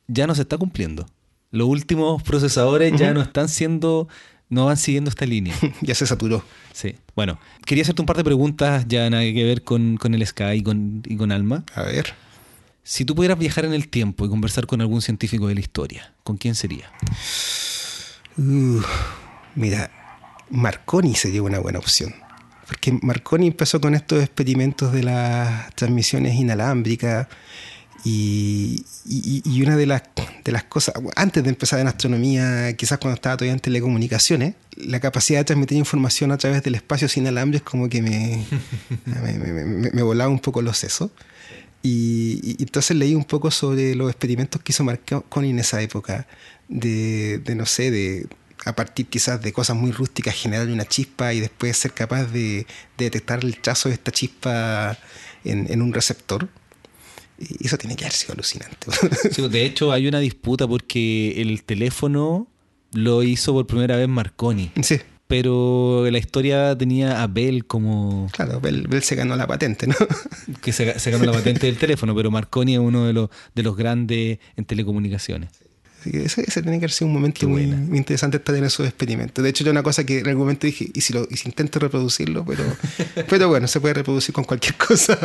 ya no se está cumpliendo. Los últimos procesadores ya no están siendo no van siguiendo esta línea. ya se saturó. Sí. Bueno, quería hacerte un par de preguntas ya nada que ver con, el Sky y con, y con Alma. A ver. Si tú pudieras viajar en el tiempo y conversar con algún científico de la historia, ¿con quién sería? Uh, mira, Marconi sería una buena opción. Porque Marconi empezó con estos experimentos de las transmisiones inalámbricas y, una de las, de las cosas, antes de empezar en astronomía, quizás cuando estaba todavía en telecomunicaciones, la capacidad de transmitir información a través del espacio sin alambre como que me, me, volaba un poco los sesos. Y, entonces leí un poco sobre los experimentos que hizo Marconi en esa época, de, no sé, de a partir quizás de cosas muy rústicas generar una chispa y después ser capaz de, detectar el trazo de esta chispa en un receptor y eso tiene que haber sido alucinante. de hecho, hay una disputa porque el teléfono lo hizo por primera vez Marconi. Sí. Pero la historia tenía a Bell como. Claro, Bell, se ganó la patente, ¿no? Que se, se, ganó la patente del teléfono, pero Marconi es uno de los, de los grandes en telecomunicaciones ese, tiene que haber sido un momento muy, interesante estar en esos experimentos. De hecho, era una cosa que en algún momento dije, ¿y si, lo, y si intento reproducirlo? Pero, pero bueno, se puede reproducir con cualquier cosa.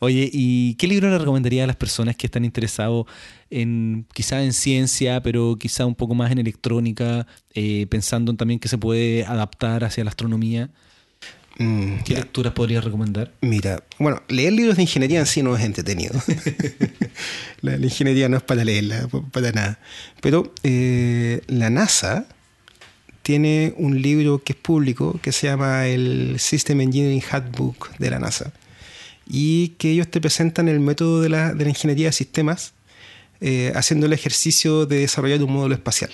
Oye, ¿y qué libro le recomendaría a las personas que están interesados en quizá en ciencia, pero quizá un poco más en electrónica, eh, pensando también que se puede adaptar hacia la astronomía? Mm, ¿Qué lecturas podrías recomendar? Mira, bueno, leer libros de ingeniería en sí no es entretenido. la, ingeniería no es para leerla, para nada. Pero eh, la NASA tiene un libro que es público que se llama el System Engineering Handbook de la NASA. Y que ellos te presentan el método de la, ingeniería de sistemas eh, haciendo el ejercicio de desarrollar un módulo espacial.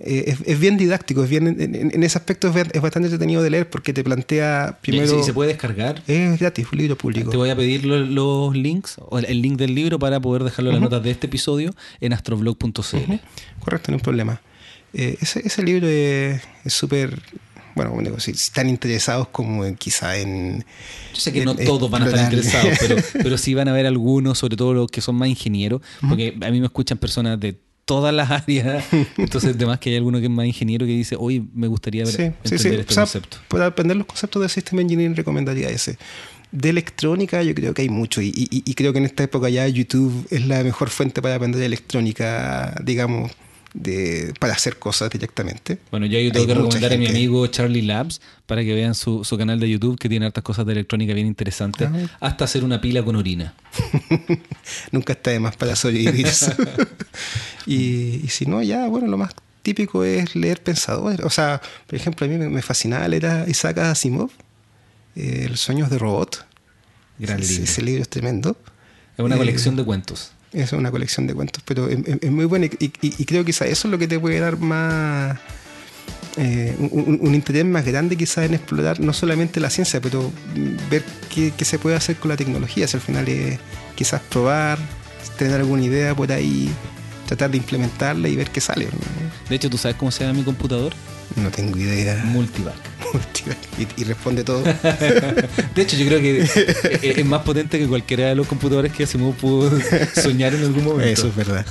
Eh, es, bien didáctico, es bien, en, ese aspecto es, bastante entretenido de leer porque te plantea primero... ¿Y se puede descargar? Es gratis, un libro público. Te voy a pedir los, links, o el link del libro para poder dejarlo en las notas de este episodio en astroblog.cl. Correcto, no hay problema. Eh, ese, libro es súper... Bueno, como digo, si están interesados como quizá en... Yo sé que no todos van a estar interesados, pero, pero sí van a haber algunos, sobre todo los que son más ingenieros, porque a mí me escuchan personas de todas las áreas. Entonces, además que hay alguno que es más ingeniero que dice, hoy me gustaría ver, sí, sí, este concepto. Para aprender los conceptos de System Engineering recomendaría ese. De electrónica yo creo que hay mucho y, y, creo que en esta época ya YouTube es la mejor fuente para aprender electrónica, digamos, de, para hacer cosas directamente. Bueno, yo, yo tengo que recomendar a mi amigo Charlie Labs para que vean su, su, canal de YouTube que tiene hartas cosas de electrónica bien interesantes, ah. hasta hacer una pila con orina. Nunca está de más para sobrevivir eso. y, y si no, ya, bueno, lo más típico es leer pensadores. O sea, por ejemplo, a mí me, fascinaba leer Isaac Asimov, eh, El sueños de robot. Gran libro. Ese libro es tremendo. Es una colección de cuentos. Es una colección de cuentos, pero es, muy bueno y, creo que eso es lo que te puede dar más... Eh, un, interés más grande quizás en explorar no solamente la ciencia, pero ver qué, se puede hacer con la tecnología. Si al final es quizás probar, tener alguna idea por ahí, tratar de implementarla y ver qué sale. De hecho, ¿tú sabes cómo se llama mi computador? No tengo idea. Multivac. Multivac. Y, responde todo. de hecho, yo creo que es, más potente que cualquiera de los computadores que hacemos pudo soñar en algún momento. Eso es verdad.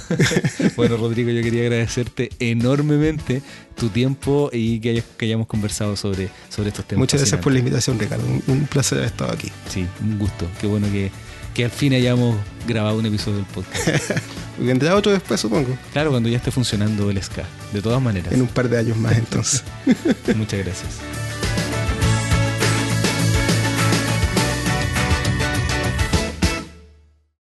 bueno, Rodrigo, yo quería agradecerte enormemente tu tiempo y que, hayamos conversado sobre, sobre estos temas. Muchas gracias por la invitación, Ricardo. Un, placer haber estado aquí. Sí, un gusto. Qué bueno que, que al fin hayamos grabado un episodio del podcast. Vendrá otro después, supongo. Claro, cuando ya esté funcionando el SK, de todas maneras. En un par de años más, entonces. Muchas gracias.